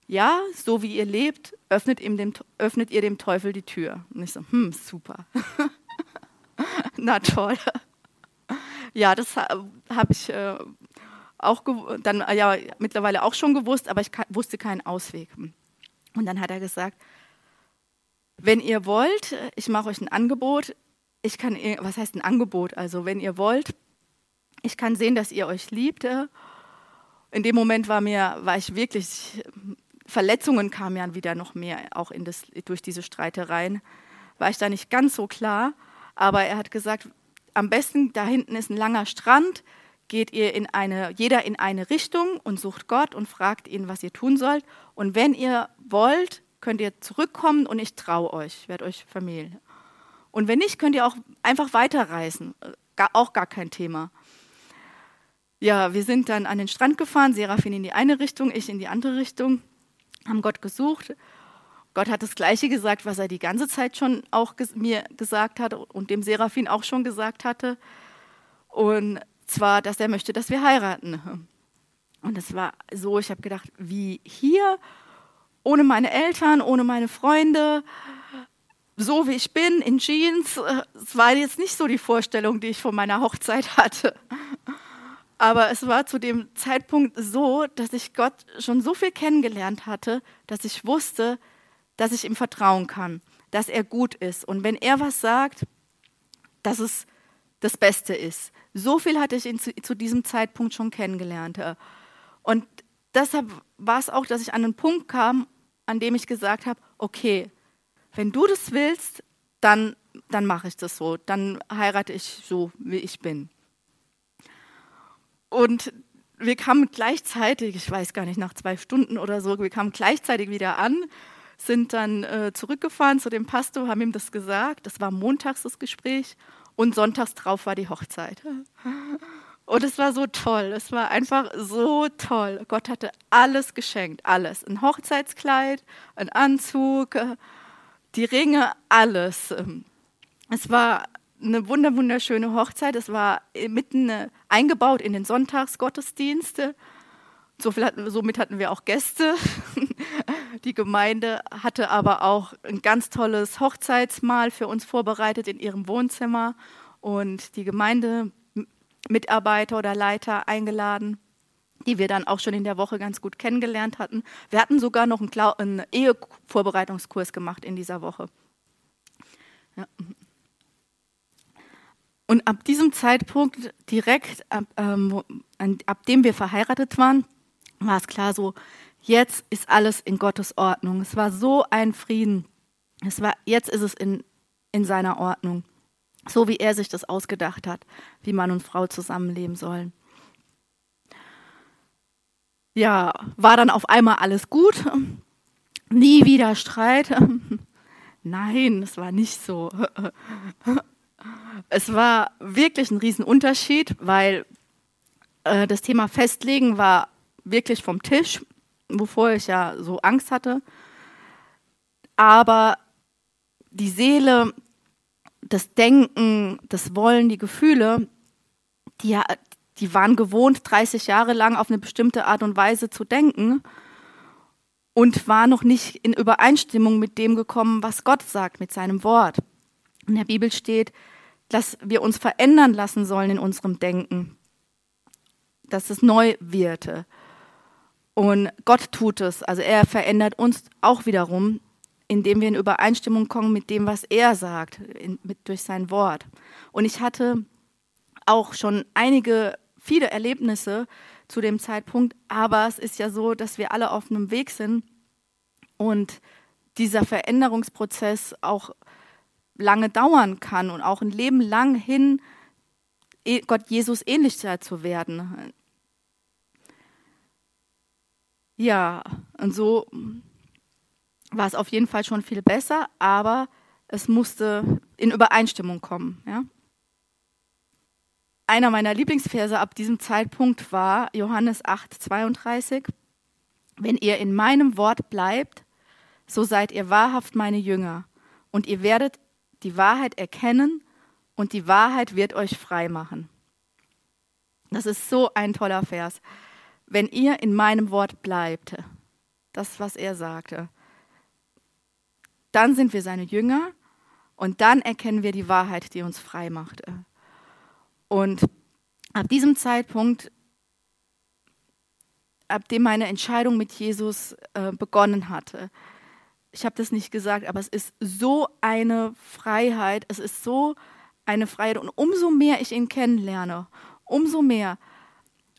ja, so wie ihr lebt, öffnet, ihm dem, öffnet ihr dem Teufel die Tür. Und ich so, hm, super. Na toll. Ja, das habe ich äh, auch dann ja mittlerweile auch schon gewusst, aber ich wusste keinen Ausweg. Und dann hat er gesagt, wenn ihr wollt, ich mache euch ein Angebot. Ich kann, was heißt ein Angebot? Also wenn ihr wollt, ich kann sehen, dass ihr euch liebt In dem Moment war mir, war ich wirklich, Verletzungen kamen ja wieder noch mehr, auch in das, durch diese Streitereien, war ich da nicht ganz so klar. Aber er hat gesagt, am besten, da hinten ist ein langer Strand, geht ihr in eine, jeder in eine Richtung und sucht Gott und fragt ihn, was ihr tun sollt. Und wenn ihr wollt, könnt ihr zurückkommen und ich traue euch, werde euch vermählen. Und wenn nicht, könnt ihr auch einfach weiterreisen. Gar, auch gar kein Thema. Ja, wir sind dann an den Strand gefahren, Seraphin in die eine Richtung, ich in die andere Richtung, haben Gott gesucht. Gott hat das Gleiche gesagt, was er die ganze Zeit schon auch ges mir gesagt hat und dem Seraphin auch schon gesagt hatte. Und zwar, dass er möchte, dass wir heiraten. Und es war so, ich habe gedacht, wie hier, ohne meine Eltern, ohne meine Freunde, so wie ich bin, in Jeans. Es war jetzt nicht so die Vorstellung, die ich von meiner Hochzeit hatte. Aber es war zu dem Zeitpunkt so, dass ich Gott schon so viel kennengelernt hatte, dass ich wusste, dass ich ihm vertrauen kann, dass er gut ist. Und wenn er was sagt, dass es das Beste ist. So viel hatte ich ihn zu, zu diesem Zeitpunkt schon kennengelernt. Und deshalb war es auch, dass ich an einen Punkt kam, an dem ich gesagt habe, okay, wenn du das willst, dann, dann mache ich das so, dann heirate ich so, wie ich bin. Und wir kamen gleichzeitig, ich weiß gar nicht, nach zwei Stunden oder so, wir kamen gleichzeitig wieder an, sind dann äh, zurückgefahren zu dem Pastor, haben ihm das gesagt. Das war montags das Gespräch und sonntags drauf war die Hochzeit. Und es war so toll, es war einfach so toll. Gott hatte alles geschenkt, alles. Ein Hochzeitskleid, ein Anzug, äh, die Ringe, alles. Es war eine wunderschöne Hochzeit. Es war mitten äh, eingebaut in den Sonntagsgottesdienste. So hatten, somit hatten wir auch Gäste. Die Gemeinde hatte aber auch ein ganz tolles Hochzeitsmahl für uns vorbereitet in ihrem Wohnzimmer und die Gemeindemitarbeiter oder Leiter eingeladen, die wir dann auch schon in der Woche ganz gut kennengelernt hatten. Wir hatten sogar noch einen, einen Ehevorbereitungskurs gemacht in dieser Woche. Ja. Und ab diesem Zeitpunkt, direkt ab, ähm, ab dem wir verheiratet waren, war es klar so, jetzt ist alles in Gottes Ordnung. Es war so ein Frieden. Es war, jetzt ist es in, in seiner Ordnung. So wie er sich das ausgedacht hat, wie Mann und Frau zusammenleben sollen. Ja, war dann auf einmal alles gut. Nie wieder Streit. Nein, es war nicht so. Es war wirklich ein Riesenunterschied, weil äh, das Thema Festlegen war wirklich vom Tisch, wovor ich ja so Angst hatte. Aber die Seele, das Denken, das Wollen, die Gefühle, die, die waren gewohnt, 30 Jahre lang auf eine bestimmte Art und Weise zu denken und war noch nicht in Übereinstimmung mit dem gekommen, was Gott sagt, mit seinem Wort. In der Bibel steht, dass wir uns verändern lassen sollen in unserem Denken, dass es neu wird. Und Gott tut es. Also er verändert uns auch wiederum, indem wir in Übereinstimmung kommen mit dem, was er sagt, in, mit, durch sein Wort. Und ich hatte auch schon einige, viele Erlebnisse zu dem Zeitpunkt, aber es ist ja so, dass wir alle auf einem Weg sind und dieser Veränderungsprozess auch lange dauern kann und auch ein Leben lang hin Gott Jesus ähnlicher zu werden. Ja, und so war es auf jeden Fall schon viel besser, aber es musste in Übereinstimmung kommen. Ja? Einer meiner Lieblingsverse ab diesem Zeitpunkt war Johannes 8, 32. Wenn ihr in meinem Wort bleibt, so seid ihr wahrhaft meine Jünger, und ihr werdet die Wahrheit erkennen, und die Wahrheit wird euch frei machen. Das ist so ein toller Vers wenn ihr in meinem Wort bleibt, das, was er sagte, dann sind wir seine Jünger und dann erkennen wir die Wahrheit, die uns frei macht. Und ab diesem Zeitpunkt, ab dem meine Entscheidung mit Jesus äh, begonnen hatte, ich habe das nicht gesagt, aber es ist so eine Freiheit, es ist so eine Freiheit und umso mehr ich ihn kennenlerne, umso mehr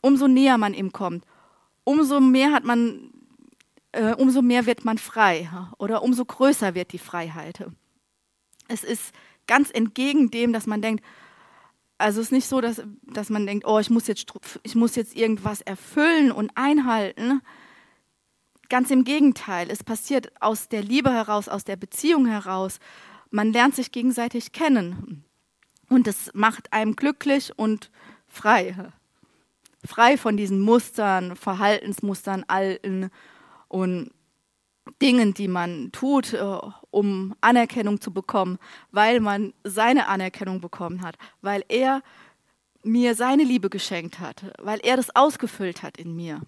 umso näher man ihm kommt, umso mehr hat man, äh, umso mehr wird man frei oder umso größer wird die Freiheit. Es ist ganz entgegen dem, dass man denkt, also es ist nicht so, dass, dass man denkt, oh, ich muss, jetzt, ich muss jetzt irgendwas erfüllen und einhalten. Ganz im Gegenteil, es passiert aus der Liebe heraus, aus der Beziehung heraus. Man lernt sich gegenseitig kennen. Und es macht einem glücklich und frei. Frei von diesen Mustern, Verhaltensmustern, alten und Dingen, die man tut, äh, um Anerkennung zu bekommen, weil man seine Anerkennung bekommen hat, weil er mir seine Liebe geschenkt hat, weil er das ausgefüllt hat in mir.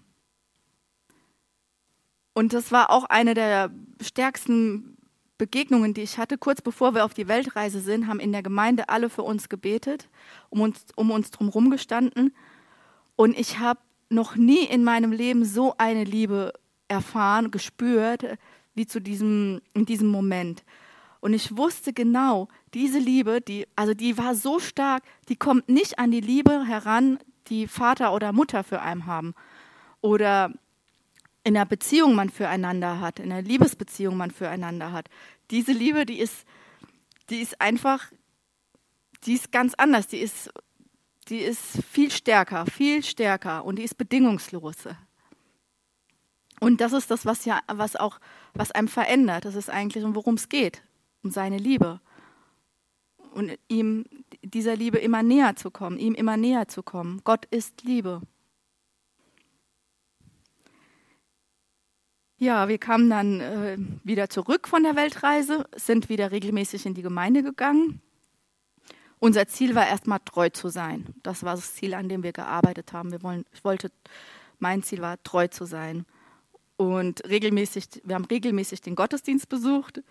Und das war auch eine der stärksten Begegnungen, die ich hatte. Kurz bevor wir auf die Weltreise sind, haben in der Gemeinde alle für uns gebetet, um uns, um uns drumherum gestanden. Und ich habe noch nie in meinem Leben so eine Liebe erfahren, gespürt, wie zu diesem, in diesem Moment. Und ich wusste genau, diese Liebe, die, also die war so stark, die kommt nicht an die Liebe heran, die Vater oder Mutter für einen haben. Oder in der Beziehung man füreinander hat, in der Liebesbeziehung man füreinander hat. Diese Liebe, die ist, die ist einfach, die ist ganz anders, die ist, die ist viel stärker, viel stärker und die ist bedingungslos. Und das ist das, was ja, was auch, was einem verändert. Das ist eigentlich, um worum es geht, um seine Liebe. Und ihm, dieser Liebe immer näher zu kommen, ihm immer näher zu kommen. Gott ist Liebe. Ja, wir kamen dann äh, wieder zurück von der Weltreise, sind wieder regelmäßig in die Gemeinde gegangen. Unser Ziel war erstmal treu zu sein. Das war das Ziel, an dem wir gearbeitet haben. Wir wollen, ich wollte, mein Ziel war, treu zu sein und regelmäßig, wir haben regelmäßig den Gottesdienst besucht.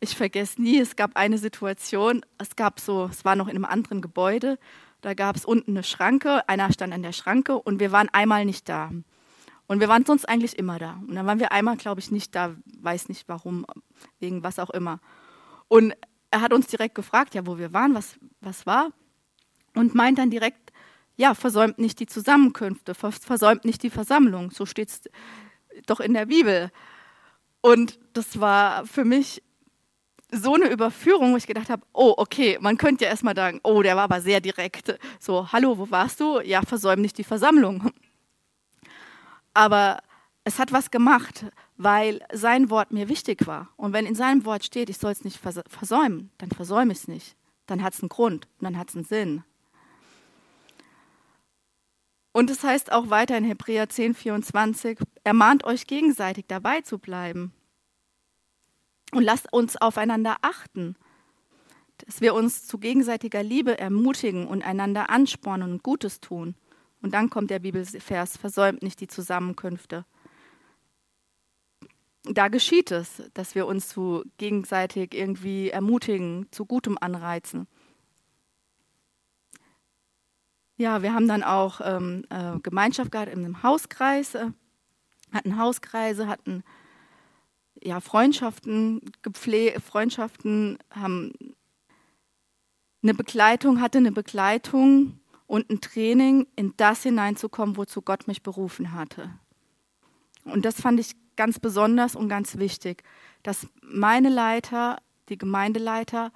Ich vergesse nie, es gab eine Situation, es gab so, es war noch in einem anderen Gebäude, da gab es unten eine Schranke, einer stand an der Schranke und wir waren einmal nicht da. Und wir waren sonst eigentlich immer da. Und dann waren wir einmal, glaube ich, nicht da, weiß nicht warum, wegen was auch immer. Und er hat uns direkt gefragt, ja, wo wir waren, was, was war. Und meint dann direkt, ja, versäumt nicht die Zusammenkünfte, versäumt nicht die Versammlung. So steht es doch in der Bibel. Und das war für mich so eine Überführung, wo ich gedacht habe, oh, okay, man könnte ja erstmal sagen, oh, der war aber sehr direkt. So, hallo, wo warst du? Ja, versäum nicht die Versammlung. Aber es hat was gemacht, weil sein Wort mir wichtig war. Und wenn in seinem Wort steht, ich soll es nicht versäumen, dann versäume ich es nicht. Dann hat es einen Grund und dann hat es einen Sinn. Und es heißt auch weiter in Hebräer 10, 24, ermahnt euch gegenseitig dabei zu bleiben. Und lasst uns aufeinander achten, dass wir uns zu gegenseitiger Liebe ermutigen und einander anspornen und Gutes tun. Und dann kommt der Bibelvers, versäumt nicht die Zusammenkünfte. Da geschieht es, dass wir uns zu gegenseitig irgendwie ermutigen, zu Gutem anreizen. Ja, wir haben dann auch ähm, äh, Gemeinschaft gehabt in einem Hauskreis, äh, hatten Hauskreise, hatten ja, Freundschaften gepflegt, Freundschaften, haben eine Begleitung, hatte eine Begleitung und ein Training, in das hineinzukommen, wozu Gott mich berufen hatte. Und das fand ich ganz besonders und ganz wichtig, dass meine Leiter, die Gemeindeleiter,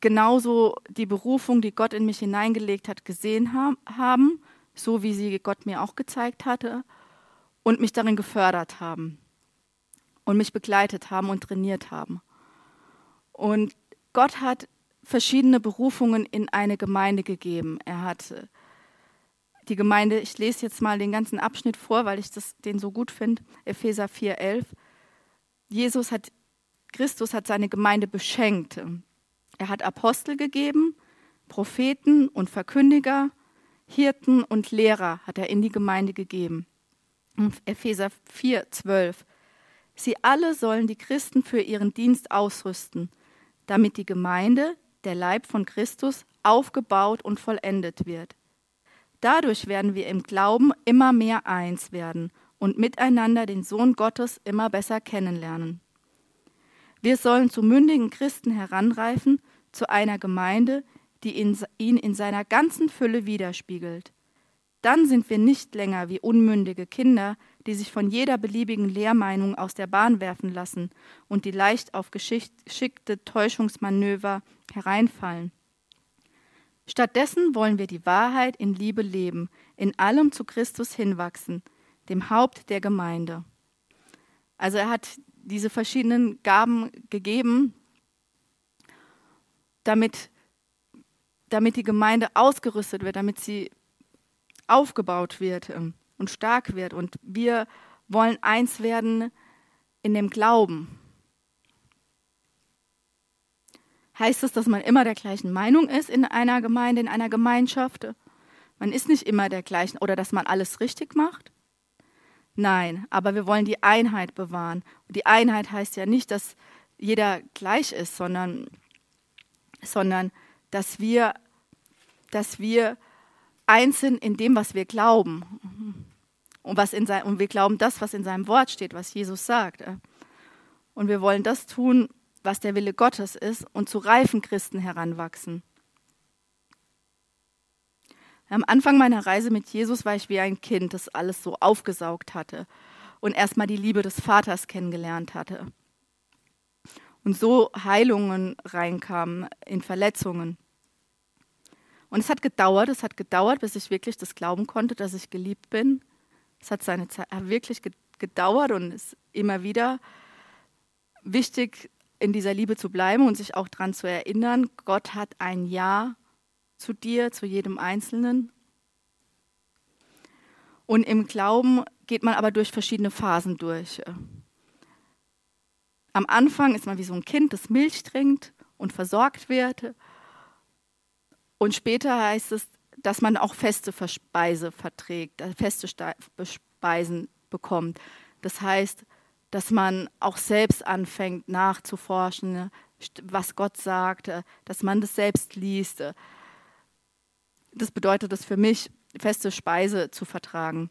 genauso die Berufung, die Gott in mich hineingelegt hat, gesehen haben, so wie sie Gott mir auch gezeigt hatte, und mich darin gefördert haben und mich begleitet haben und trainiert haben. Und Gott hat verschiedene Berufungen in eine Gemeinde gegeben. Er hat die Gemeinde, ich lese jetzt mal den ganzen Abschnitt vor, weil ich das, den so gut finde, Epheser 4,11. Jesus hat, Christus hat seine Gemeinde beschenkt. Er hat Apostel gegeben, Propheten und Verkündiger, Hirten und Lehrer hat er in die Gemeinde gegeben. Epheser 4, 12. Sie alle sollen die Christen für ihren Dienst ausrüsten, damit die Gemeinde, der Leib von Christus, aufgebaut und vollendet wird. Dadurch werden wir im Glauben immer mehr eins werden und miteinander den Sohn Gottes immer besser kennenlernen. Wir sollen zu mündigen Christen heranreifen, zu einer Gemeinde, die ihn in seiner ganzen Fülle widerspiegelt. dann sind wir nicht länger wie unmündige Kinder, die sich von jeder beliebigen Lehrmeinung aus der Bahn werfen lassen und die leicht auf geschickte Täuschungsmanöver hereinfallen. Stattdessen wollen wir die Wahrheit in Liebe leben, in allem zu Christus hinwachsen, dem Haupt der Gemeinde. Also er hat diese verschiedenen Gaben gegeben, damit, damit die Gemeinde ausgerüstet wird, damit sie aufgebaut wird ähm, und stark wird. Und wir wollen eins werden in dem Glauben. Heißt es, dass man immer der gleichen Meinung ist in einer Gemeinde, in einer Gemeinschaft? Man ist nicht immer der gleichen oder dass man alles richtig macht? Nein, aber wir wollen die Einheit bewahren. Die Einheit heißt ja nicht, dass jeder gleich ist, sondern, sondern dass wir, dass wir eins sind in dem, was wir glauben. Und, was in sein, und wir glauben das, was in seinem Wort steht, was Jesus sagt. Und wir wollen das tun, was der Wille Gottes ist und zu reifen Christen heranwachsen. Am Anfang meiner Reise mit Jesus war ich wie ein Kind, das alles so aufgesaugt hatte und erstmal die Liebe des Vaters kennengelernt hatte. Und so Heilungen reinkamen in Verletzungen. Und es hat gedauert, es hat gedauert, bis ich wirklich das glauben konnte, dass ich geliebt bin. Es hat seine Zeit wirklich gedauert und ist immer wieder wichtig, in dieser Liebe zu bleiben und sich auch daran zu erinnern, Gott hat ein Ja zu dir, zu jedem Einzelnen. Und im Glauben geht man aber durch verschiedene Phasen durch. Am Anfang ist man wie so ein Kind, das Milch trinkt und versorgt wird. Und später heißt es, dass man auch feste Speise verträgt, äh, feste Speisen bekommt. Das heißt, dass man auch selbst anfängt nachzuforschen, was Gott sagt, dass man das selbst liest. Das bedeutet es für mich, feste Speise zu vertragen.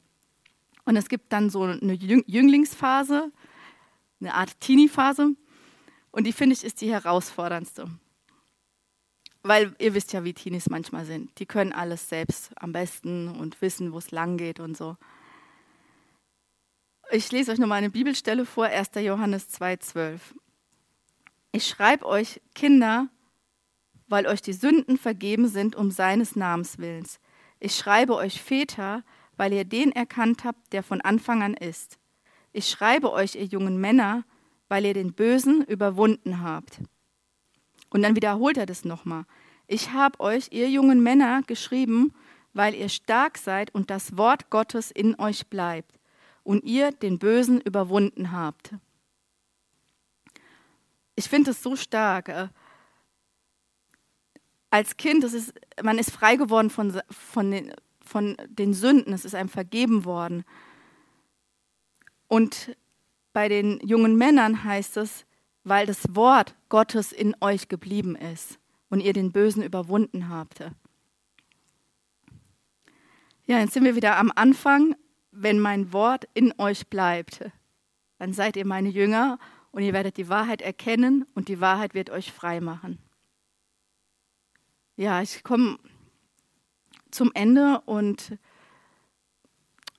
Und es gibt dann so eine Jünglingsphase, eine Art Teenie-Phase. Und die finde ich ist die herausforderndste. Weil ihr wisst ja, wie Teenies manchmal sind. Die können alles selbst am besten und wissen, wo es lang geht und so. Ich lese euch nochmal eine Bibelstelle vor, 1. Johannes 2,12. Ich schreibe euch, Kinder, weil euch die Sünden vergeben sind um seines Namens willens. Ich schreibe euch Väter, weil ihr den erkannt habt, der von Anfang an ist. Ich schreibe euch, ihr jungen Männer, weil ihr den Bösen überwunden habt. Und dann wiederholt er das nochmal. Ich habe euch, ihr jungen Männer, geschrieben, weil ihr stark seid und das Wort Gottes in euch bleibt und ihr den Bösen überwunden habt. Ich finde es so stark. Äh, als Kind, das ist, man ist frei geworden von, von, den, von den Sünden, es ist einem vergeben worden. Und bei den jungen Männern heißt es, weil das Wort Gottes in euch geblieben ist und ihr den Bösen überwunden habt. Ja, jetzt sind wir wieder am Anfang wenn mein Wort in euch bleibt, dann seid ihr meine Jünger und ihr werdet die Wahrheit erkennen und die Wahrheit wird euch frei machen. Ja, ich komme zum Ende und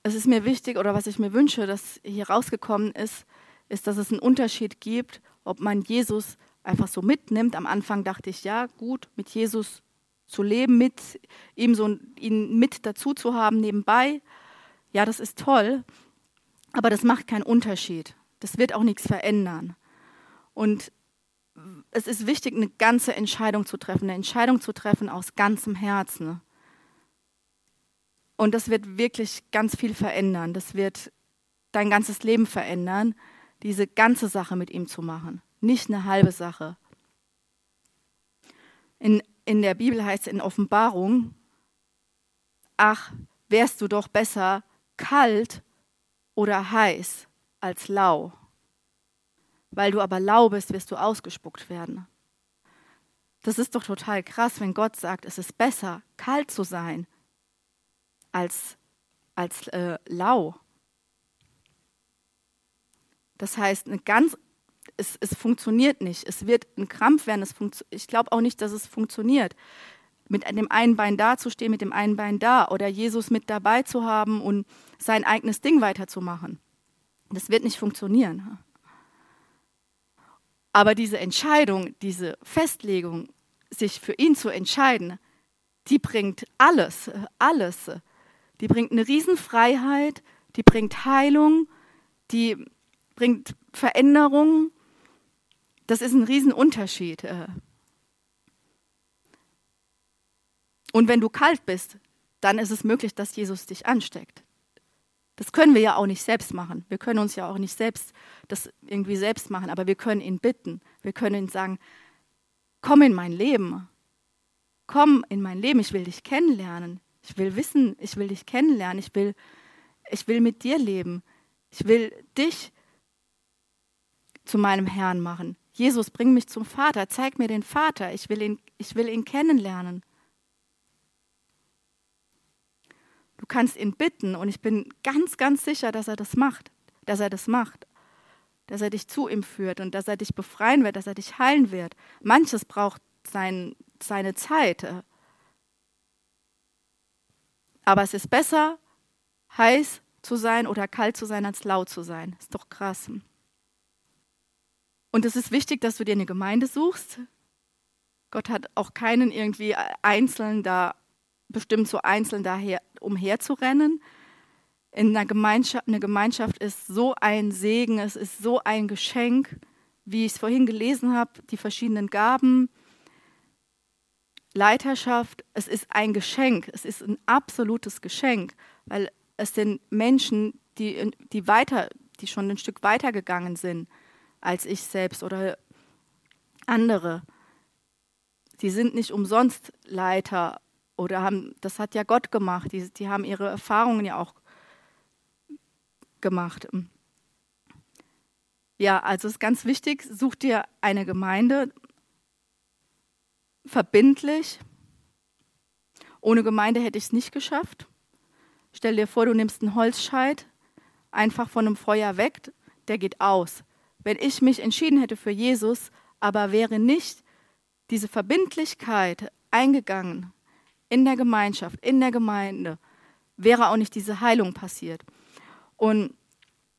es ist mir wichtig oder was ich mir wünsche, dass hier rausgekommen ist, ist, dass es einen Unterschied gibt, ob man Jesus einfach so mitnimmt. Am Anfang dachte ich, ja, gut, mit Jesus zu leben, mit ihm so ihn mit dazu zu haben nebenbei ja, das ist toll, aber das macht keinen Unterschied. Das wird auch nichts verändern. Und es ist wichtig, eine ganze Entscheidung zu treffen, eine Entscheidung zu treffen aus ganzem Herzen. Und das wird wirklich ganz viel verändern. Das wird dein ganzes Leben verändern, diese ganze Sache mit ihm zu machen, nicht eine halbe Sache. In, in der Bibel heißt es in Offenbarung, ach, wärst du doch besser kalt oder heiß als lau. Weil du aber lau bist, wirst du ausgespuckt werden. Das ist doch total krass, wenn Gott sagt, es ist besser, kalt zu sein, als, als äh, lau. Das heißt, eine ganz, es, es funktioniert nicht. Es wird ein Krampf werden. Es ich glaube auch nicht, dass es funktioniert. Mit dem einen Bein dazustehen, mit dem einen Bein da oder Jesus mit dabei zu haben und sein eigenes Ding weiterzumachen. Das wird nicht funktionieren. Aber diese Entscheidung, diese Festlegung, sich für ihn zu entscheiden, die bringt alles, alles. Die bringt eine Riesenfreiheit, die bringt Heilung, die bringt Veränderung. Das ist ein Riesenunterschied. Und wenn du kalt bist, dann ist es möglich, dass Jesus dich ansteckt. Das können wir ja auch nicht selbst machen. Wir können uns ja auch nicht selbst das irgendwie selbst machen, aber wir können ihn bitten. Wir können ihn sagen, komm in mein Leben. Komm in mein Leben, ich will dich kennenlernen. Ich will wissen, ich will dich kennenlernen. Ich will, ich will mit dir leben. Ich will dich zu meinem Herrn machen. Jesus, bring mich zum Vater, zeig mir den Vater. Ich will ihn, ich will ihn kennenlernen. Du kannst ihn bitten und ich bin ganz, ganz sicher, dass er das macht, dass er das macht, dass er dich zu ihm führt und dass er dich befreien wird, dass er dich heilen wird. Manches braucht sein, seine Zeit. Aber es ist besser, heiß zu sein oder kalt zu sein, als laut zu sein. Ist doch krass. Und es ist wichtig, dass du dir eine Gemeinde suchst. Gott hat auch keinen irgendwie einzeln da, bestimmt so einzeln daher umherzurennen. In einer Gemeinschaft, eine Gemeinschaft ist so ein Segen, es ist so ein Geschenk, wie ich es vorhin gelesen habe, die verschiedenen Gaben, Leiterschaft, es ist ein Geschenk, es ist ein absolutes Geschenk, weil es sind Menschen, die, die weiter, die schon ein Stück weiter gegangen sind als ich selbst oder andere. Sie sind nicht umsonst Leiter oder haben, das hat ja Gott gemacht, die, die haben ihre Erfahrungen ja auch gemacht. Ja, also ist ganz wichtig, such dir eine Gemeinde, verbindlich. Ohne Gemeinde hätte ich es nicht geschafft. Stell dir vor, du nimmst einen Holzscheit einfach von einem Feuer weg, der geht aus. Wenn ich mich entschieden hätte für Jesus, aber wäre nicht diese Verbindlichkeit eingegangen in der Gemeinschaft, in der Gemeinde, wäre auch nicht diese Heilung passiert. Und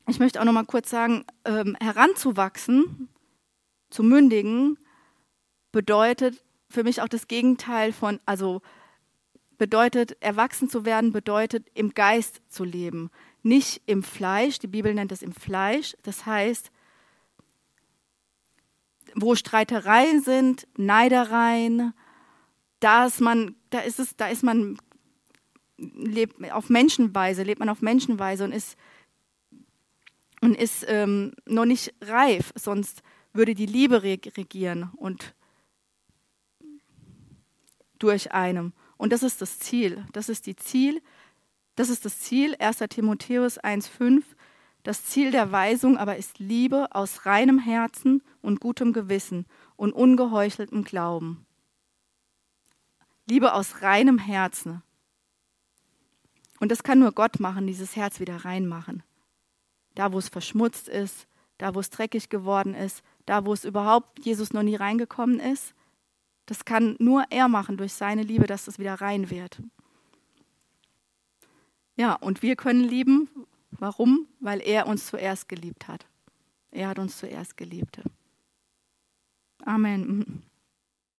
ich möchte auch noch mal kurz sagen, ähm, heranzuwachsen, zu mündigen, bedeutet für mich auch das Gegenteil von, also bedeutet, erwachsen zu werden, bedeutet im Geist zu leben, nicht im Fleisch. Die Bibel nennt es im Fleisch. Das heißt, wo Streitereien sind, Neidereien, da ist man, da ist es, da ist man lebt auf Menschenweise, lebt man auf Menschenweise und ist und ist ähm, noch nicht reif, sonst würde die Liebe regieren und durch einem. Und das ist das Ziel. Das ist die Ziel. Das ist das Ziel. 1. Timotheus 1,5. Das Ziel der Weisung aber ist Liebe aus reinem Herzen und gutem Gewissen und ungeheucheltem Glauben. Liebe aus reinem Herzen. Und das kann nur Gott machen, dieses Herz wieder reinmachen. Da, wo es verschmutzt ist, da, wo es dreckig geworden ist, da, wo es überhaupt Jesus noch nie reingekommen ist, das kann nur er machen durch seine Liebe, dass es wieder rein wird. Ja, und wir können lieben. Warum? Weil er uns zuerst geliebt hat. Er hat uns zuerst geliebt. Amen.